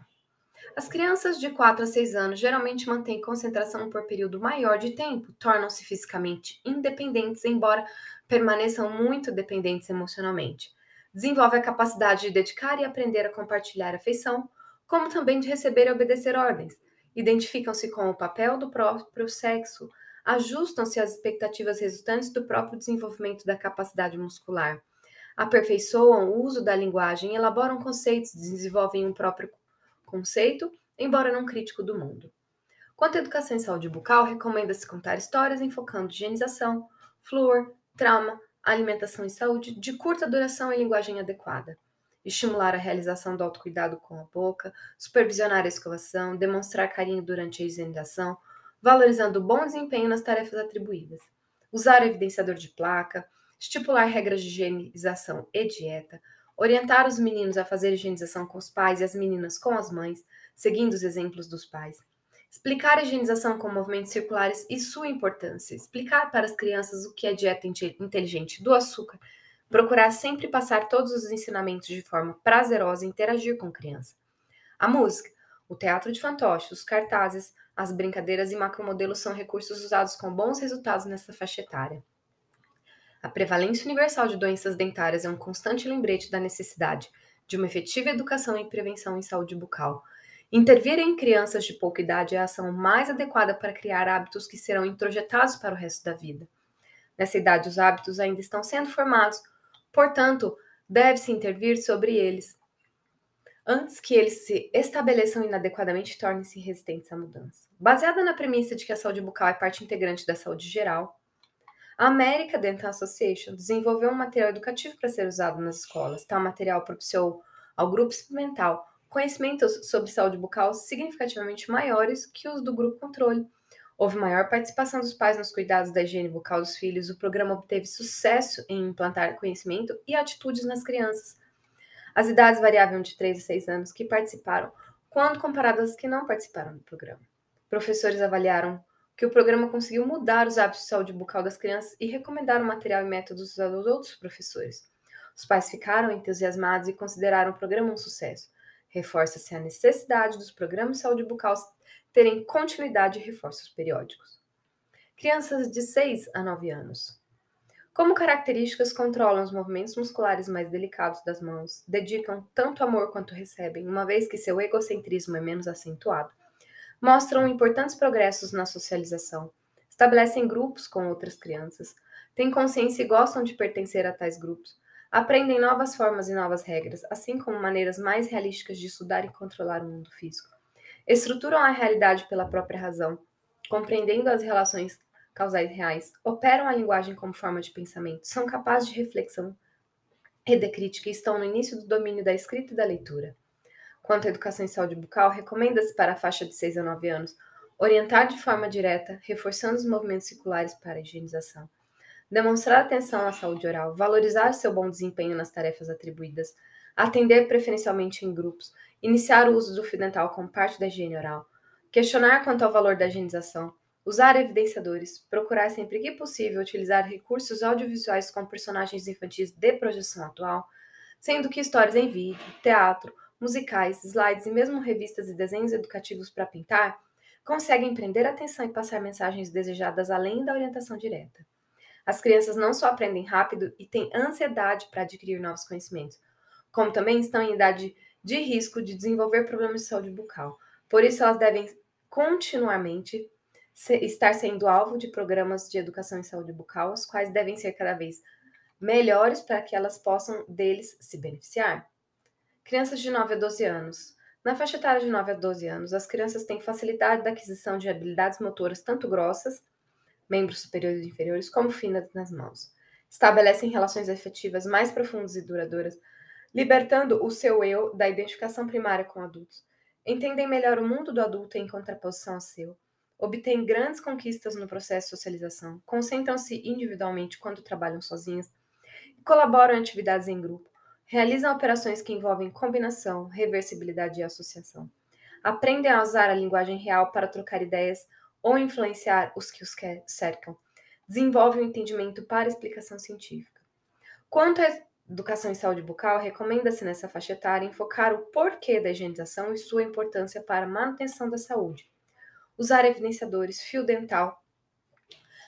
As crianças de 4 a 6 anos geralmente mantêm concentração por período maior de tempo, tornam-se fisicamente independentes, embora permaneçam muito dependentes emocionalmente. Desenvolve a capacidade de dedicar e aprender a compartilhar afeição, como também de receber e obedecer ordens. Identificam-se com o papel do próprio sexo, ajustam-se às expectativas resultantes do próprio desenvolvimento da capacidade muscular, aperfeiçoam o uso da linguagem, elaboram conceitos, desenvolvem um próprio conceito, embora não crítico do mundo. Quanto à educação em saúde bucal, recomenda-se contar histórias enfocando higienização, flúor, trauma, alimentação e saúde de curta duração e linguagem adequada. Estimular a realização do autocuidado com a boca, supervisionar a escovação, demonstrar carinho durante a higienização, valorizando o bom desempenho nas tarefas atribuídas. Usar evidenciador de placa, estipular regras de higienização e dieta, orientar os meninos a fazer higienização com os pais e as meninas com as mães, seguindo os exemplos dos pais. Explicar a higienização com movimentos circulares e sua importância. Explicar para as crianças o que é dieta inteligente do açúcar. Procurar sempre passar todos os ensinamentos de forma prazerosa e interagir com criança. A música, o teatro de fantoches, os cartazes, as brincadeiras e macromodelos são recursos usados com bons resultados nessa faixa etária. A prevalência universal de doenças dentárias é um constante lembrete da necessidade de uma efetiva educação em prevenção em saúde bucal. Intervir em crianças de pouca idade é a ação mais adequada para criar hábitos que serão introjetados para o resto da vida. Nessa idade, os hábitos ainda estão sendo formados, portanto, deve-se intervir sobre eles antes que eles se estabeleçam inadequadamente e tornem-se resistentes à mudança. Baseada na premissa de que a saúde bucal é parte integrante da saúde geral, a American Dental Association desenvolveu um material educativo para ser usado nas escolas. Tal material propiciou ao grupo experimental conhecimentos sobre saúde bucal significativamente maiores que os do grupo controle. Houve maior participação dos pais nos cuidados da higiene bucal dos filhos. O programa obteve sucesso em implantar conhecimento e atitudes nas crianças. As idades variavam de 3 a 6 anos que participaram, quando comparadas às que não participaram do programa. Professores avaliaram que o programa conseguiu mudar os hábitos de saúde bucal das crianças e recomendar o material e métodos usados aos outros professores. Os pais ficaram entusiasmados e consideraram o programa um sucesso. Reforça-se a necessidade dos programas de saúde bucal terem continuidade e reforços periódicos. Crianças de 6 a 9 anos. Como características, controlam os movimentos musculares mais delicados das mãos, dedicam tanto amor quanto recebem, uma vez que seu egocentrismo é menos acentuado mostram importantes progressos na socialização, estabelecem grupos com outras crianças, têm consciência e gostam de pertencer a tais grupos, aprendem novas formas e novas regras, assim como maneiras mais realísticas de estudar e controlar o mundo físico. Estruturam a realidade pela própria razão, compreendendo as relações causais reais, operam a linguagem como forma de pensamento, são capazes de reflexão e de crítica e estão no início do domínio da escrita e da leitura. Quanto à educação em saúde bucal, recomenda-se para a faixa de 6 a 9 anos orientar de forma direta, reforçando os movimentos circulares para a higienização, demonstrar atenção à saúde oral, valorizar seu bom desempenho nas tarefas atribuídas, atender preferencialmente em grupos, iniciar o uso do fio dental como parte da higiene oral, questionar quanto ao valor da higienização, usar evidenciadores, procurar sempre que possível utilizar recursos audiovisuais com personagens infantis de projeção atual, sendo que histórias em vídeo, teatro, musicais, slides e mesmo revistas e desenhos educativos para pintar conseguem prender a atenção e passar mensagens desejadas além da orientação direta. As crianças não só aprendem rápido e têm ansiedade para adquirir novos conhecimentos, como também estão em idade de risco de desenvolver problemas de saúde bucal. Por isso, elas devem continuamente estar sendo alvo de programas de educação em saúde bucal, os quais devem ser cada vez melhores para que elas possam deles se beneficiar. Crianças de 9 a 12 anos. Na faixa etária de 9 a 12 anos, as crianças têm facilidade da aquisição de habilidades motoras tanto grossas, membros superiores e inferiores, como finas nas mãos. Estabelecem relações afetivas mais profundas e duradouras, libertando o seu eu da identificação primária com adultos. Entendem melhor o mundo do adulto em contraposição ao seu. Obtêm grandes conquistas no processo de socialização, concentram-se individualmente quando trabalham sozinhas e colaboram em atividades em grupo Realizam operações que envolvem combinação, reversibilidade e associação. Aprendem a usar a linguagem real para trocar ideias ou influenciar os que os cercam. Desenvolvem o entendimento para explicação científica. Quanto à educação em saúde bucal, recomenda-se nessa faixa etária enfocar o porquê da higienização e sua importância para a manutenção da saúde. Usar evidenciadores, fio dental,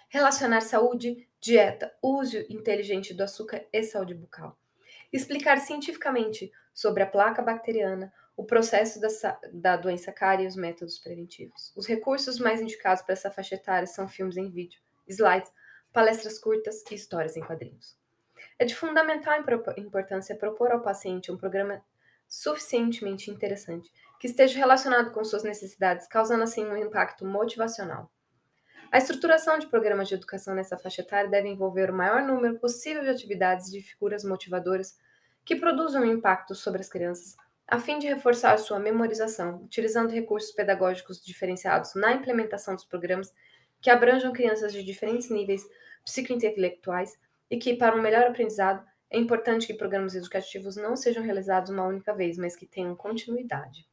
relacionar saúde, dieta, uso inteligente do açúcar e saúde bucal explicar cientificamente sobre a placa bacteriana, o processo da, doença cárie e os métodos preventivos. Os recursos mais indicados para essa faixa etária são filmes em vídeo, slides, palestras curtas e histórias em quadrinhos. É de fundamental importância propor ao paciente um programa suficientemente interessante, que esteja relacionado com suas necessidades, causando assim um impacto motivacional. A estruturação de programas de educação nessa faixa etária deve envolver o maior número possível de atividades de figuras motivadoras que produzam impacto sobre as crianças, a fim de reforçar sua memorização, utilizando recursos pedagógicos diferenciados na implementação dos programas que abranjam crianças de diferentes níveis psicointelectuais e que, para um melhor aprendizado, é importante que programas educativos não sejam realizados uma única vez, mas que tenham continuidade.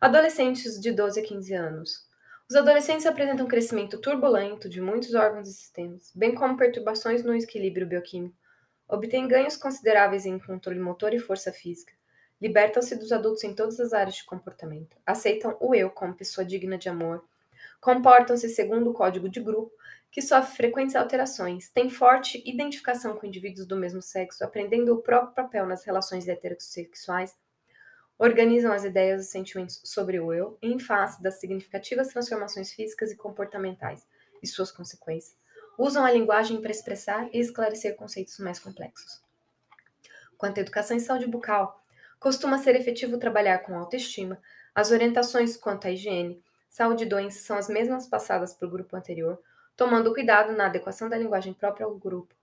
Adolescentes de 12 a 15 anos. Os adolescentes apresentam crescimento turbulento de muitos órgãos e sistemas, bem como perturbações no equilíbrio bioquímico. Obtêm ganhos consideráveis em controle motor e força física. Libertam-se dos adultos em todas as áreas de comportamento. Aceitam o eu como pessoa digna de amor. Comportam-se segundo o código de grupo, que sofre frequentes alterações. Têm forte identificação com indivíduos do mesmo sexo, aprendendo o próprio papel nas relações heterossexuais organizam as ideias e sentimentos sobre o eu em face das significativas transformações físicas e comportamentais e suas consequências. Usam a linguagem para expressar e esclarecer conceitos mais complexos. Quanto à educação em saúde bucal, costuma ser efetivo trabalhar com autoestima. As orientações quanto à higiene, saúde e doenças são as mesmas passadas para o grupo anterior, tomando cuidado na adequação da linguagem própria ao grupo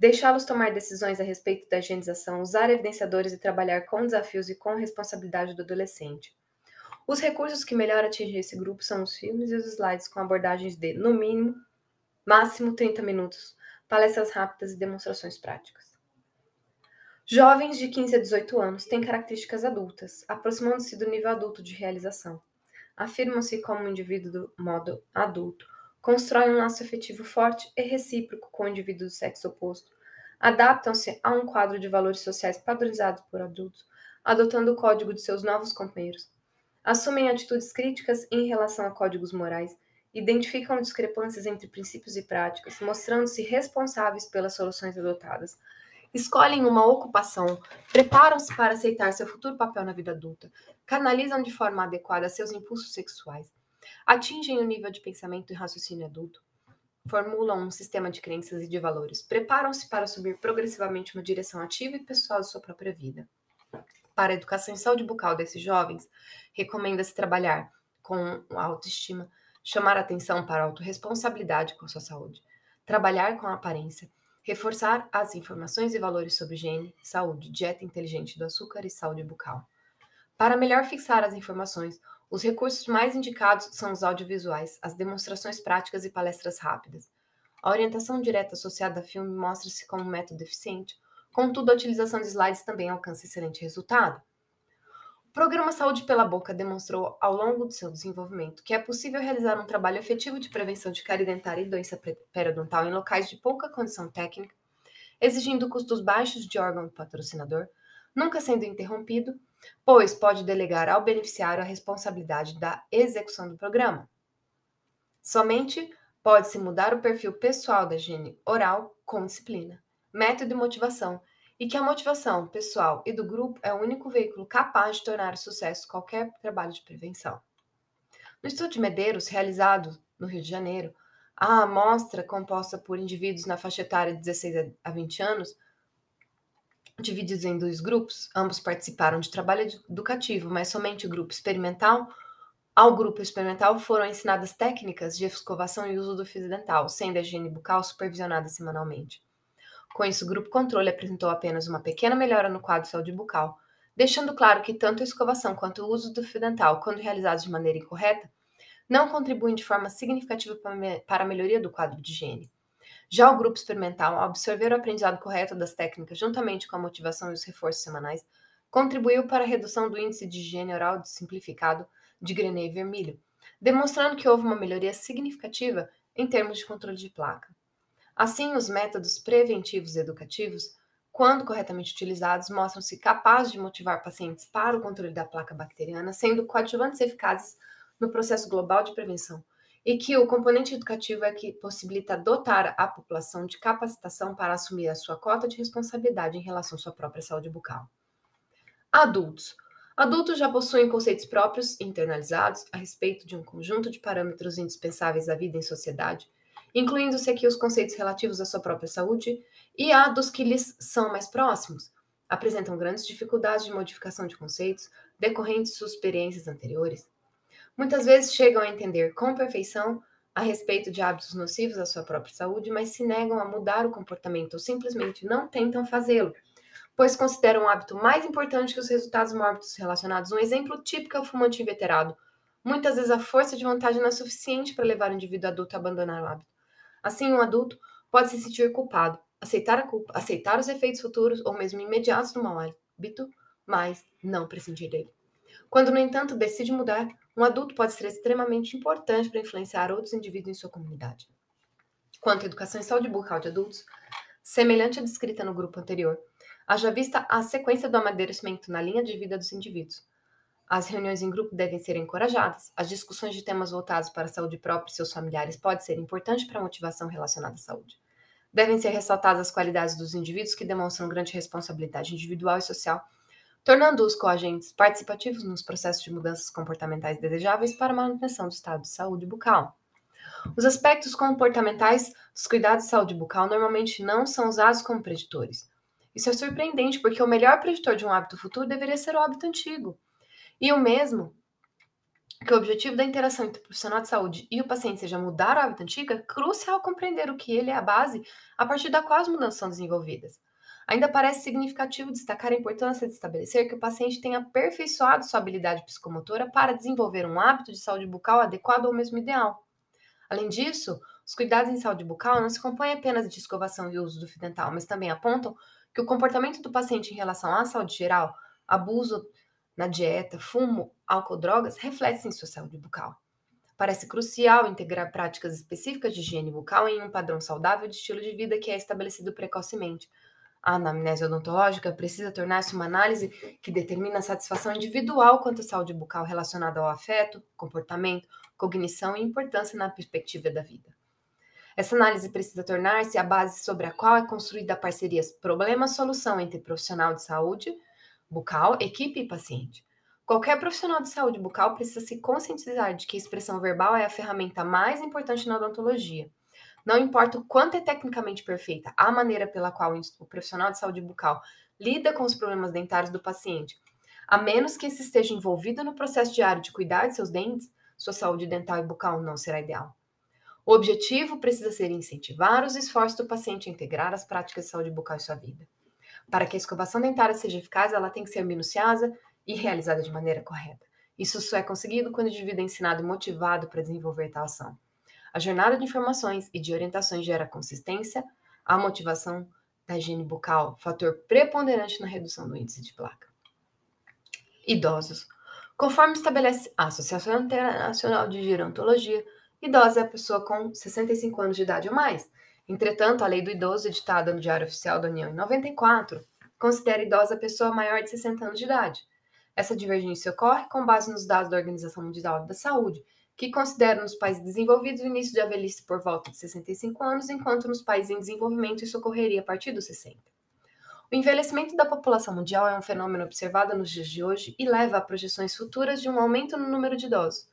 deixá-los tomar decisões a respeito da higienização, usar evidenciadores e trabalhar com desafios e com responsabilidade do adolescente. Os recursos que melhor atingem esse grupo são os filmes e os slides com abordagens de, no mínimo, máximo 30 minutos, palestras rápidas e demonstrações práticas. Jovens de 15 a 18 anos têm características adultas, aproximando-se do nível adulto de realização. Afirmam-se como um indivíduo do modo adulto, constroem um laço afetivo forte e recíproco com o indivíduo do sexo oposto, adaptam-se a um quadro de valores sociais padronizados por adultos, adotando o código de seus novos companheiros, assumem atitudes críticas em relação a códigos morais, identificam discrepâncias entre princípios e práticas, mostrando-se responsáveis pelas soluções adotadas, escolhem uma ocupação, preparam-se para aceitar seu futuro papel na vida adulta, canalizam de forma adequada seus impulsos sexuais, atingem o nível de pensamento e raciocínio adulto, formulam um sistema de crenças e de valores, preparam-se para subir progressivamente uma direção ativa e pessoal de sua própria vida. Para a educação e saúde bucal desses jovens, recomenda-se trabalhar com autoestima, chamar atenção para a autorresponsabilidade com a sua saúde, trabalhar com a aparência, reforçar as informações e valores sobre higiene, saúde, dieta inteligente do açúcar e saúde bucal. Para melhor fixar as informações, os recursos mais indicados são os audiovisuais, as demonstrações práticas e palestras rápidas. A orientação direta associada a filme mostra-se como um método eficiente, contudo, a utilização de slides também alcança excelente resultado. O programa Saúde pela Boca demonstrou, ao longo do seu desenvolvimento, que é possível realizar um trabalho efetivo de prevenção de cárie dentária e doença periodontal em locais de pouca condição técnica, exigindo custos baixos de órgão patrocinador, nunca sendo interrompido pois pode delegar ao beneficiário a responsabilidade da execução do programa. Somente pode-se mudar o perfil pessoal da higiene oral com disciplina, método e motivação, e que a motivação pessoal e do grupo é o único veículo capaz de tornar sucesso qualquer trabalho de prevenção. No estudo de Medeiros, realizado no Rio de Janeiro, a amostra, composta por indivíduos na faixa etária de 16 a 20 anos, divididos em dois grupos. Ambos participaram de trabalho educativo, mas somente o grupo experimental. Ao grupo experimental foram ensinadas técnicas de escovação e uso do fio dental, sendo a higiene bucal supervisionada semanalmente. Com isso, o grupo controle apresentou apenas uma pequena melhora no quadro de saúde bucal, deixando claro que tanto a escovação quanto o uso do fio dental, quando realizados de maneira incorreta, não contribuem de forma significativa para a melhoria do quadro de higiene. Já o grupo experimental, ao absorver o aprendizado correto das técnicas juntamente com a motivação e os reforços semanais, contribuiu para a redução do índice de higiene oral simplificado de Grenet e vermelho, demonstrando que houve uma melhoria significativa em termos de controle de placa. Assim, os métodos preventivos educativos, quando corretamente utilizados, mostram-se capazes de motivar pacientes para o controle da placa bacteriana, sendo coadjuvantes eficazes no processo global de prevenção, e que o componente educativo é que possibilita dotar a população de capacitação para assumir a sua cota de responsabilidade em relação à sua própria saúde bucal. Adultos. Adultos já possuem conceitos próprios internalizados a respeito de um conjunto de parâmetros indispensáveis à vida em sociedade, incluindo-se aqui os conceitos relativos à sua própria saúde e a dos que lhes são mais próximos. Apresentam grandes dificuldades de modificação de conceitos decorrentes de suas experiências anteriores, muitas vezes chegam a entender com perfeição a respeito de hábitos nocivos à sua própria saúde, mas se negam a mudar o comportamento ou simplesmente não tentam fazê-lo, pois consideram o hábito mais importante que os resultados mórbidos relacionados. Um exemplo típico é o fumante inveterado. Muitas vezes a força de vontade não é suficiente para levar o indivíduo adulto a abandonar o hábito. Assim, um adulto pode se sentir culpado, aceitar a culpa, aceitar os efeitos futuros ou mesmo imediatos do mau hábito, mas não prescindir dele. Quando, no entanto, decide mudar, um adulto pode ser extremamente importante para influenciar outros indivíduos em sua comunidade. Quanto à educação e saúde bucal de adultos, semelhante à descrita no grupo anterior, haja vista a sequência do amadurecimento na linha de vida dos indivíduos. As reuniões em grupo devem ser encorajadas. As discussões de temas voltados para a saúde própria e seus familiares podem ser importantes para a motivação relacionada à saúde. Devem ser ressaltadas as qualidades dos indivíduos que demonstram grande responsabilidade individual e social tornando-os coagentes participativos nos processos de mudanças comportamentais desejáveis para a manutenção do estado de saúde bucal. Os aspectos comportamentais dos cuidados de saúde bucal normalmente não são usados como preditores. Isso é surpreendente porque o melhor preditor de um hábito futuro deveria ser o hábito antigo. E o mesmo que o objetivo da interação entre o profissional de saúde e o paciente seja mudar o hábito antigo, é crucial compreender o que ele é a base a partir da qual as mudanças são desenvolvidas. Ainda parece significativo destacar a importância de estabelecer que o paciente tenha aperfeiçoado sua habilidade psicomotora para desenvolver um hábito de saúde bucal adequado ao mesmo ideal. Além disso, os cuidados em saúde bucal não se compõem apenas de escovação e uso do fio dental, mas também apontam que o comportamento do paciente em relação à saúde geral, abuso na dieta, fumo, álcool, drogas, reflete em sua saúde bucal. Parece crucial integrar práticas específicas de higiene bucal em um padrão saudável de estilo de vida que é estabelecido precocemente, a anamnese odontológica precisa tornar-se uma análise que determina a satisfação individual quanto à saúde bucal relacionada ao afeto, comportamento, cognição e importância na perspectiva da vida. Essa análise precisa tornar-se a base sobre a qual é construída a parceria problema-solução entre profissional de saúde bucal, equipe e paciente. Qualquer profissional de saúde bucal precisa se conscientizar de que a expressão verbal é a ferramenta mais importante na odontologia não importa o quanto é tecnicamente perfeita a maneira pela qual o profissional de saúde bucal lida com os problemas dentários do paciente, a menos que esse esteja envolvido no processo diário de cuidar de seus dentes, sua saúde dental e bucal não será ideal. O objetivo precisa ser incentivar os esforços do paciente a integrar as práticas de saúde bucal em sua vida. Para que a escovação dentária seja eficaz, ela tem que ser minuciosa e realizada de maneira correta. Isso só é conseguido quando o indivíduo é ensinado e motivado para desenvolver tal ação. A jornada de informações e de orientações gera consistência, a motivação da higiene bucal, fator preponderante na redução do índice de placa. Idosos. Conforme estabelece a Associação Internacional de Gerontologia, idosa é a pessoa com 65 anos de idade ou mais. Entretanto, a lei do idoso, editada no Diário Oficial da União em 94, considera idosa a pessoa maior de 60 anos de idade. Essa divergência ocorre com base nos dados da Organização Mundial da Saúde, que consideram nos países desenvolvidos o início da velhice por volta de 65 anos, enquanto nos países em desenvolvimento isso ocorreria a partir dos 60. O envelhecimento da população mundial é um fenômeno observado nos dias de hoje e leva a projeções futuras de um aumento no número de idosos.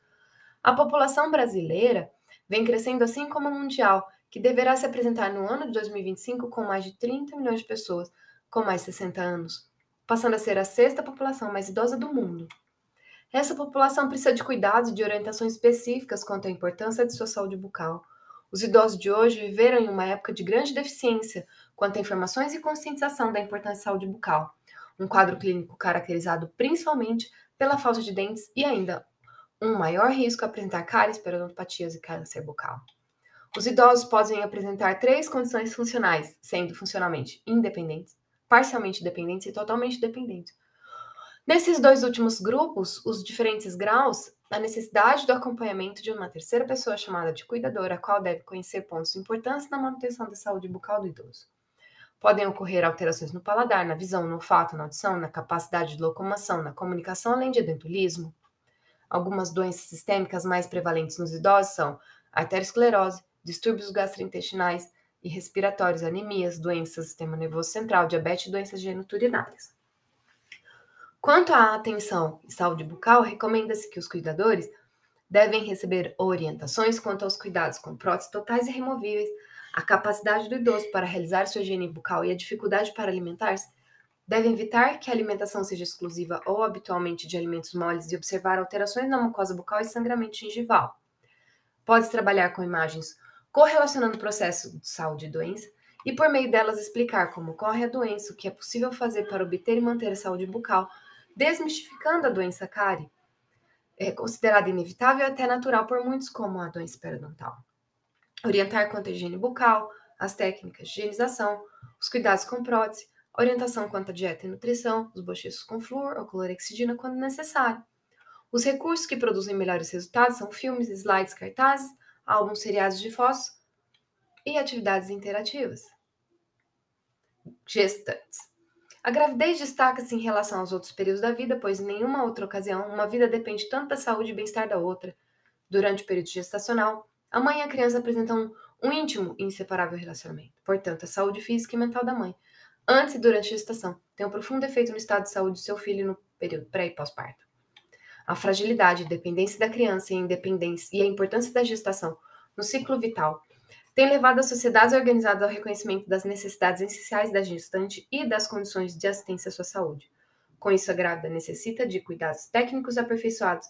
A população brasileira vem crescendo assim como a mundial, que deverá se apresentar no ano de 2025 com mais de 30 milhões de pessoas com mais de 60 anos, passando a ser a sexta população mais idosa do mundo. Essa população precisa de cuidados e de orientações específicas quanto à importância de sua saúde bucal. Os idosos de hoje viveram em uma época de grande deficiência quanto a informações e conscientização da importância da saúde bucal, um quadro clínico caracterizado principalmente pela falta de dentes e ainda um maior risco a apresentar cáries, periodontopatias e câncer bucal. Os idosos podem apresentar três condições funcionais, sendo funcionalmente independentes, parcialmente dependentes e totalmente dependentes. Nesses dois últimos grupos, os diferentes graus, a necessidade do acompanhamento de uma terceira pessoa chamada de cuidadora, a qual deve conhecer pontos importantes na manutenção da saúde bucal do idoso. Podem ocorrer alterações no paladar, na visão, no olfato, na audição, na capacidade de locomoção, na comunicação, além de edentulismo. Algumas doenças sistêmicas mais prevalentes nos idosos são arteriosclerose, distúrbios gastrointestinais e respiratórios, anemias, doenças do sistema nervoso central, diabetes e doenças geniturinárias. Quanto à atenção e saúde bucal, recomenda-se que os cuidadores devem receber orientações quanto aos cuidados com próteses totais e removíveis, a capacidade do idoso para realizar sua higiene bucal e a dificuldade para alimentar-se, devem evitar que a alimentação seja exclusiva ou habitualmente de alimentos moles e observar alterações na mucosa bucal e sangramento gengival. Pode trabalhar com imagens correlacionando o processo de saúde e doença e, por meio delas, explicar como ocorre a doença, o que é possível fazer para obter e manter a saúde bucal, desmistificando a doença cárie, é considerada inevitável e até natural por muitos, como a doença periodontal. Orientar quanto à higiene bucal, as técnicas de higienização, os cuidados com prótese, orientação quanto à dieta e nutrição, os bochechos com flúor ou clorexidina quando necessário. Os recursos que produzem melhores resultados são filmes, slides, cartazes, álbuns seriados de fotos e atividades interativas. Gestantes. A gravidez destaca-se em relação aos outros períodos da vida, pois em nenhuma outra ocasião uma vida depende tanto da saúde e bem-estar da outra. Durante o período gestacional, a mãe e a criança apresentam um íntimo e inseparável relacionamento. Portanto, a saúde física e mental da mãe, antes e durante a gestação, tem um profundo efeito no estado de saúde do seu filho no período pré e pós-parto. A fragilidade dependência da criança e a independência e a importância da gestação no ciclo vital tem levado as sociedades organizadas ao reconhecimento das necessidades essenciais da gestante e das condições de assistência à sua saúde. Com isso, a grávida necessita de cuidados técnicos aperfeiçoados,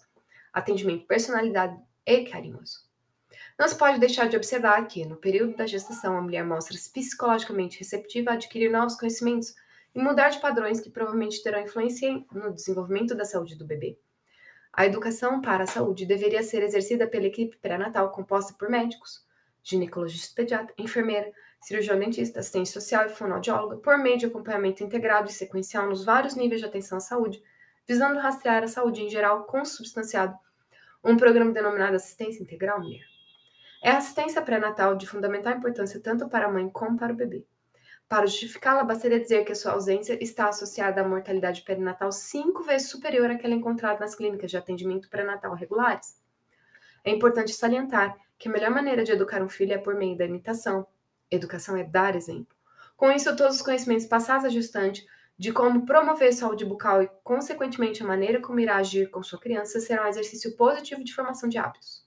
atendimento personalizado e carinhoso. Não se pode deixar de observar que, no período da gestação, a mulher mostra-se psicologicamente receptiva a adquirir novos conhecimentos e mudar de padrões que provavelmente terão influência no desenvolvimento da saúde do bebê. A educação para a saúde deveria ser exercida pela equipe pré-natal composta por médicos, ginecologista pediatra, enfermeira, cirurgião dentista, assistente social e fonoaudióloga, por meio de acompanhamento integrado e sequencial nos vários níveis de atenção à saúde, visando rastrear a saúde em geral consubstanciado, um programa denominado Assistência Integral Mulher. É a assistência pré-natal de fundamental importância tanto para a mãe como para o bebê. Para justificá-la, bastaria dizer que a sua ausência está associada à mortalidade perinatal cinco vezes superior àquela encontrada nas clínicas de atendimento pré-natal regulares. É importante salientar que a melhor maneira de educar um filho é por meio da imitação. Educação é dar exemplo. Com isso, todos os conhecimentos passados à gestante de como promover saúde bucal e, consequentemente, a maneira como irá agir com sua criança será um exercício positivo de formação de hábitos.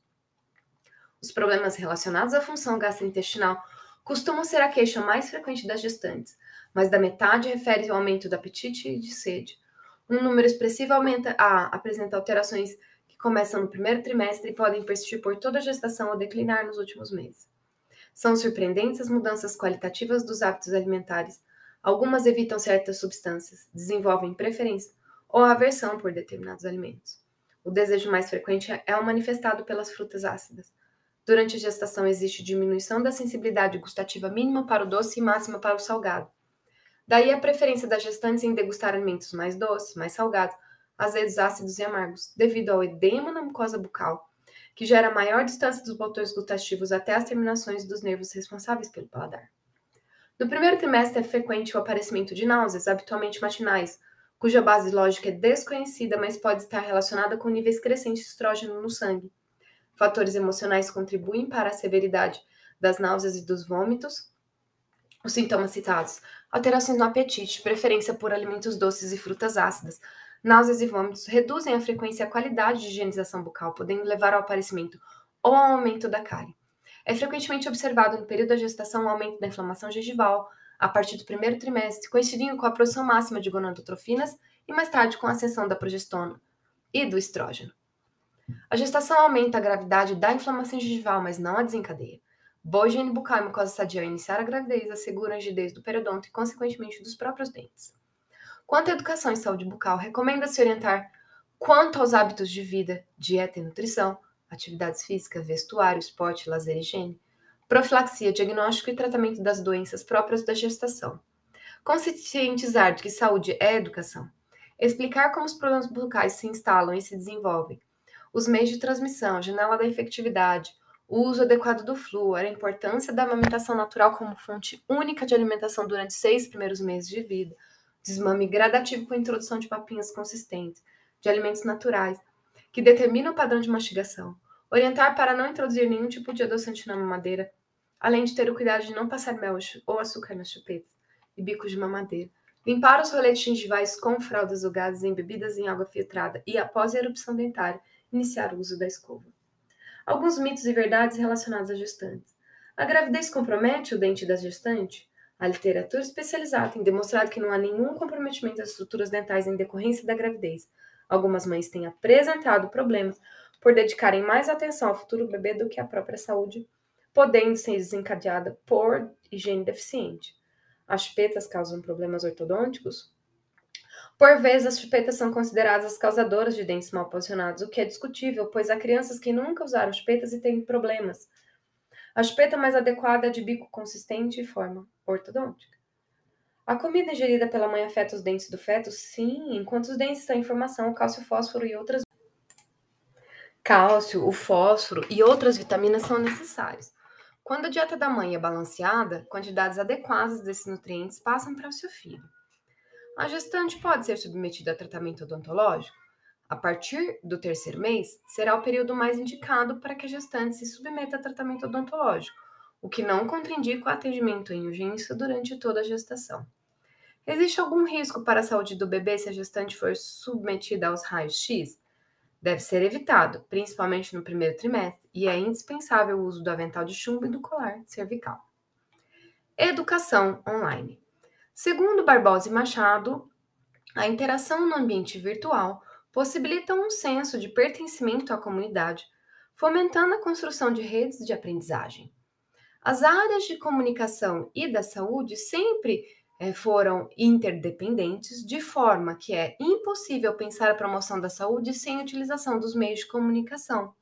Os problemas relacionados à função gastrointestinal costumam ser a queixa mais frequente das gestantes, mas da metade refere ao aumento do apetite e de sede. Um número expressivo aumenta a apresenta alterações começam no primeiro trimestre e podem persistir por toda a gestação ou declinar nos últimos meses. São surpreendentes as mudanças qualitativas dos hábitos alimentares. Algumas evitam certas substâncias, desenvolvem preferência ou aversão por determinados alimentos. O desejo mais frequente é o manifestado pelas frutas ácidas. Durante a gestação existe diminuição da sensibilidade gustativa mínima para o doce e máxima para o salgado. Daí a preferência das gestantes em degustar alimentos mais doces, mais salgados, azedos, ácidos e amargos, devido ao edema na mucosa bucal, que gera maior distância dos botões gustativos até as terminações dos nervos responsáveis pelo paladar. No primeiro trimestre é frequente o aparecimento de náuseas, habitualmente matinais, cuja base lógica é desconhecida, mas pode estar relacionada com níveis crescentes de estrógeno no sangue. Fatores emocionais contribuem para a severidade das náuseas e dos vômitos. Os sintomas citados: alterações no apetite, preferência por alimentos doces e frutas ácidas, náuseas e vômitos reduzem a frequência e a qualidade de higienização bucal, podendo levar ao aparecimento ou ao aumento da cárie. É frequentemente observado no período da gestação o aumento da inflamação gengival a partir do primeiro trimestre, coincidindo com a produção máxima de gonadotrofinas e mais tarde com a ascensão da progestona e do estrógeno. A gestação aumenta a gravidade da inflamação gengival, mas não a desencadeia. Boa higiene bucal e mucosa sadia ao iniciar a gravidez assegura a rigidez do periodonto e, consequentemente, dos próprios dentes. Quanto à educação em saúde bucal, recomenda-se orientar quanto aos hábitos de vida, dieta e nutrição, atividades físicas, vestuário, esporte, lazer e higiene, profilaxia, diagnóstico e tratamento das doenças próprias da gestação. Conscientizar de que saúde é educação. Explicar como os problemas bucais se instalam e se desenvolvem, os meios de transmissão, a janela da efetividade, o uso adequado do flúor, a importância da amamentação natural como fonte única de alimentação durante seis primeiros meses de vida, desmame gradativo com a introdução de papinhas consistentes, de alimentos naturais, que determinam o padrão de mastigação, orientar para não introduzir nenhum tipo de adoçante na mamadeira, além de ter o cuidado de não passar mel ou açúcar nas chupetas e bicos de mamadeira, limpar os roletes gengivais com fraldas ou gases embebidas em água filtrada e, após a erupção dentária, iniciar o uso da escova. Alguns mitos e verdades relacionados às gestantes. A gravidez compromete o dente da gestante? A literatura especializada tem demonstrado que não há nenhum comprometimento das estruturas dentais em decorrência da gravidez. Algumas mães têm apresentado problemas por dedicarem mais atenção ao futuro bebê do que à própria saúde, podendo ser desencadeada por higiene deficiente. As chupetas causam problemas ortodônticos? Por vezes, as chupetas são consideradas as causadoras de dentes mal posicionados, o que é discutível, pois há crianças que nunca usaram chupetas e têm problemas. A chupeta mais adequada é de bico consistente e forma ortodôntica. A comida ingerida pela mãe afeta os dentes do feto? Sim, enquanto os dentes estão em formação, o cálcio, fósforo e outras cálcio, o fósforo e outras vitaminas são necessários. Quando a dieta da mãe é balanceada, quantidades adequadas desses nutrientes passam para o seu filho. A gestante pode ser submetida a tratamento odontológico? A partir do terceiro mês, será o período mais indicado para que a gestante se submeta a tratamento odontológico, o que não contraindica o atendimento em urgência durante toda a gestação. Existe algum risco para a saúde do bebê se a gestante for submetida aos raios-x? Deve ser evitado, principalmente no primeiro trimestre, e é indispensável o uso do avental de chumbo e do colar cervical. Educação online. Segundo Barbosa e Machado, a interação no ambiente virtual possibilita um senso de pertencimento à comunidade, fomentando a construção de redes de aprendizagem. As áreas de comunicação e da saúde sempre eh, foram interdependentes, de forma que é impossível pensar a promoção da saúde sem a utilização dos meios de comunicação.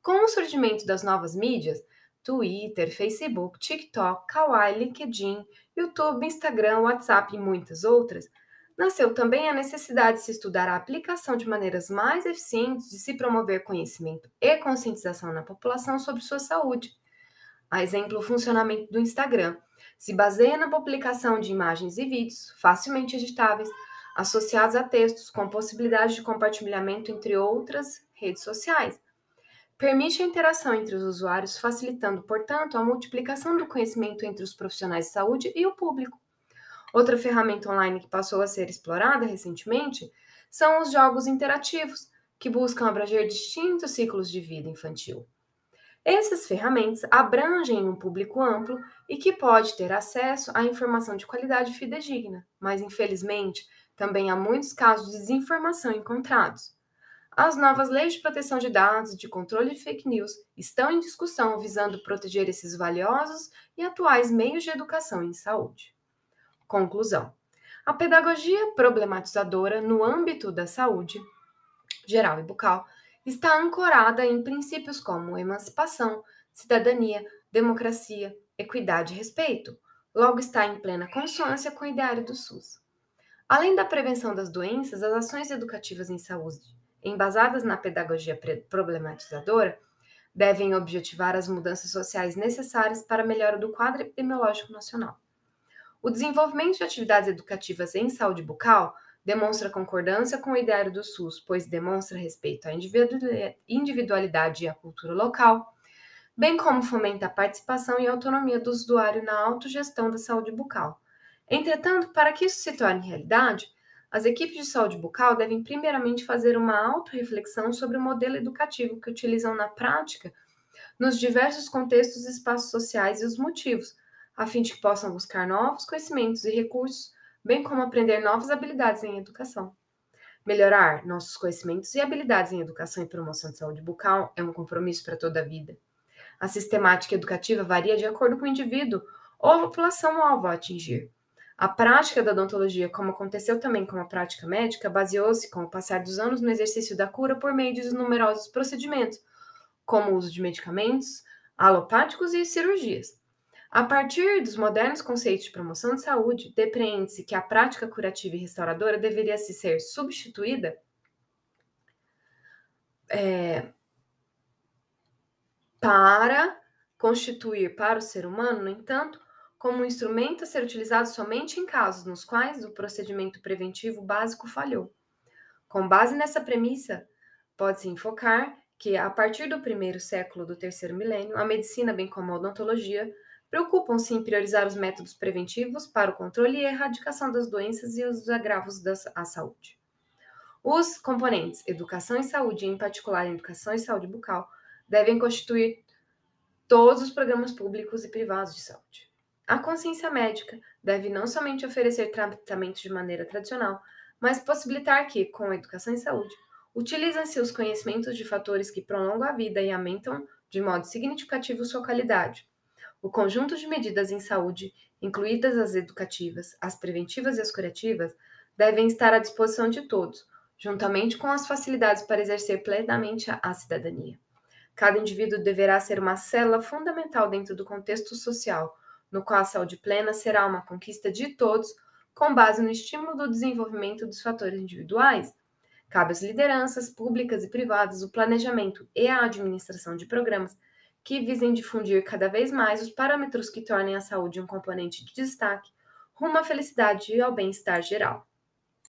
Com o surgimento das novas mídias, Twitter, Facebook, TikTok, Kawaii, LinkedIn, YouTube, Instagram, WhatsApp e muitas outras, nasceu também a necessidade de se estudar a aplicação de maneiras mais eficientes de se promover conhecimento e conscientização na população sobre sua saúde. A exemplo, o funcionamento do Instagram se baseia na publicação de imagens e vídeos facilmente editáveis, associados a textos com possibilidade de compartilhamento entre outras redes sociais. Permite a interação entre os usuários, facilitando, portanto, a multiplicação do conhecimento entre os profissionais de saúde e o público. Outra ferramenta online que passou a ser explorada recentemente são os jogos interativos, que buscam abranger distintos ciclos de vida infantil. Essas ferramentas abrangem um público amplo e que pode ter acesso à informação de qualidade fidedigna, mas infelizmente também há muitos casos de desinformação encontrados. As novas leis de proteção de dados e de controle de fake news estão em discussão visando proteger esses valiosos e atuais meios de educação em saúde. Conclusão: a pedagogia problematizadora no âmbito da saúde geral e bucal está ancorada em princípios como emancipação, cidadania, democracia, equidade e respeito. Logo está em plena consonância com o ideário do SUS. Além da prevenção das doenças, as ações educativas em saúde, embasadas na pedagogia problematizadora, devem objetivar as mudanças sociais necessárias para a melhora do quadro epidemiológico nacional. O desenvolvimento de atividades educativas em saúde bucal demonstra concordância com o ideário do SUS, pois demonstra respeito à individualidade e à cultura local, bem como fomenta a participação e autonomia do usuário na autogestão da saúde bucal. Entretanto, para que isso se torne realidade, as equipes de saúde bucal devem primeiramente fazer uma autorreflexão sobre o modelo educativo que utilizam na prática nos diversos contextos e espaços sociais e os motivos, a fim de que possam buscar novos conhecimentos e recursos, bem como aprender novas habilidades em educação. Melhorar nossos conhecimentos e habilidades em educação e promoção de saúde bucal é um compromisso para toda a vida. A sistemática educativa varia de acordo com o indivíduo ou a população alvo a atingir. A prática da odontologia, como aconteceu também com a prática médica, baseou-se, com o passar dos anos, no exercício da cura por meio de numerosos procedimentos, como o uso de medicamentos, alopáticos e cirurgias. A partir dos modernos conceitos de promoção de saúde, depreende-se que a prática curativa e restauradora deveria se ser substituída é, para constituir para o ser humano, no entanto, como um instrumento a ser utilizado somente em casos nos quais o procedimento preventivo básico falhou. Com base nessa premissa, pode-se enfocar que, a partir do primeiro século do terceiro milênio, a medicina, bem como a odontologia, preocupam-se em priorizar os métodos preventivos para o controle e erradicação das doenças e os agravos da, à saúde. Os componentes educação e saúde, em particular educação e saúde bucal, devem constituir todos os programas públicos e privados de saúde. A consciência médica deve não somente oferecer tratamentos de maneira tradicional, mas possibilitar que, com a educação e saúde, Utilizam-se os conhecimentos de fatores que prolongam a vida e aumentam de modo significativo sua qualidade. O conjunto de medidas em saúde, incluídas as educativas, as preventivas e as curativas, devem estar à disposição de todos, juntamente com as facilidades para exercer plenamente a cidadania. Cada indivíduo deverá ser uma célula fundamental dentro do contexto social, no qual a saúde plena será uma conquista de todos, com base no estímulo do desenvolvimento dos fatores individuais. Cabe às lideranças públicas e privadas o planejamento e a administração de programas que visem difundir cada vez mais os parâmetros que tornem a saúde um componente de destaque rumo à felicidade e ao bem-estar geral.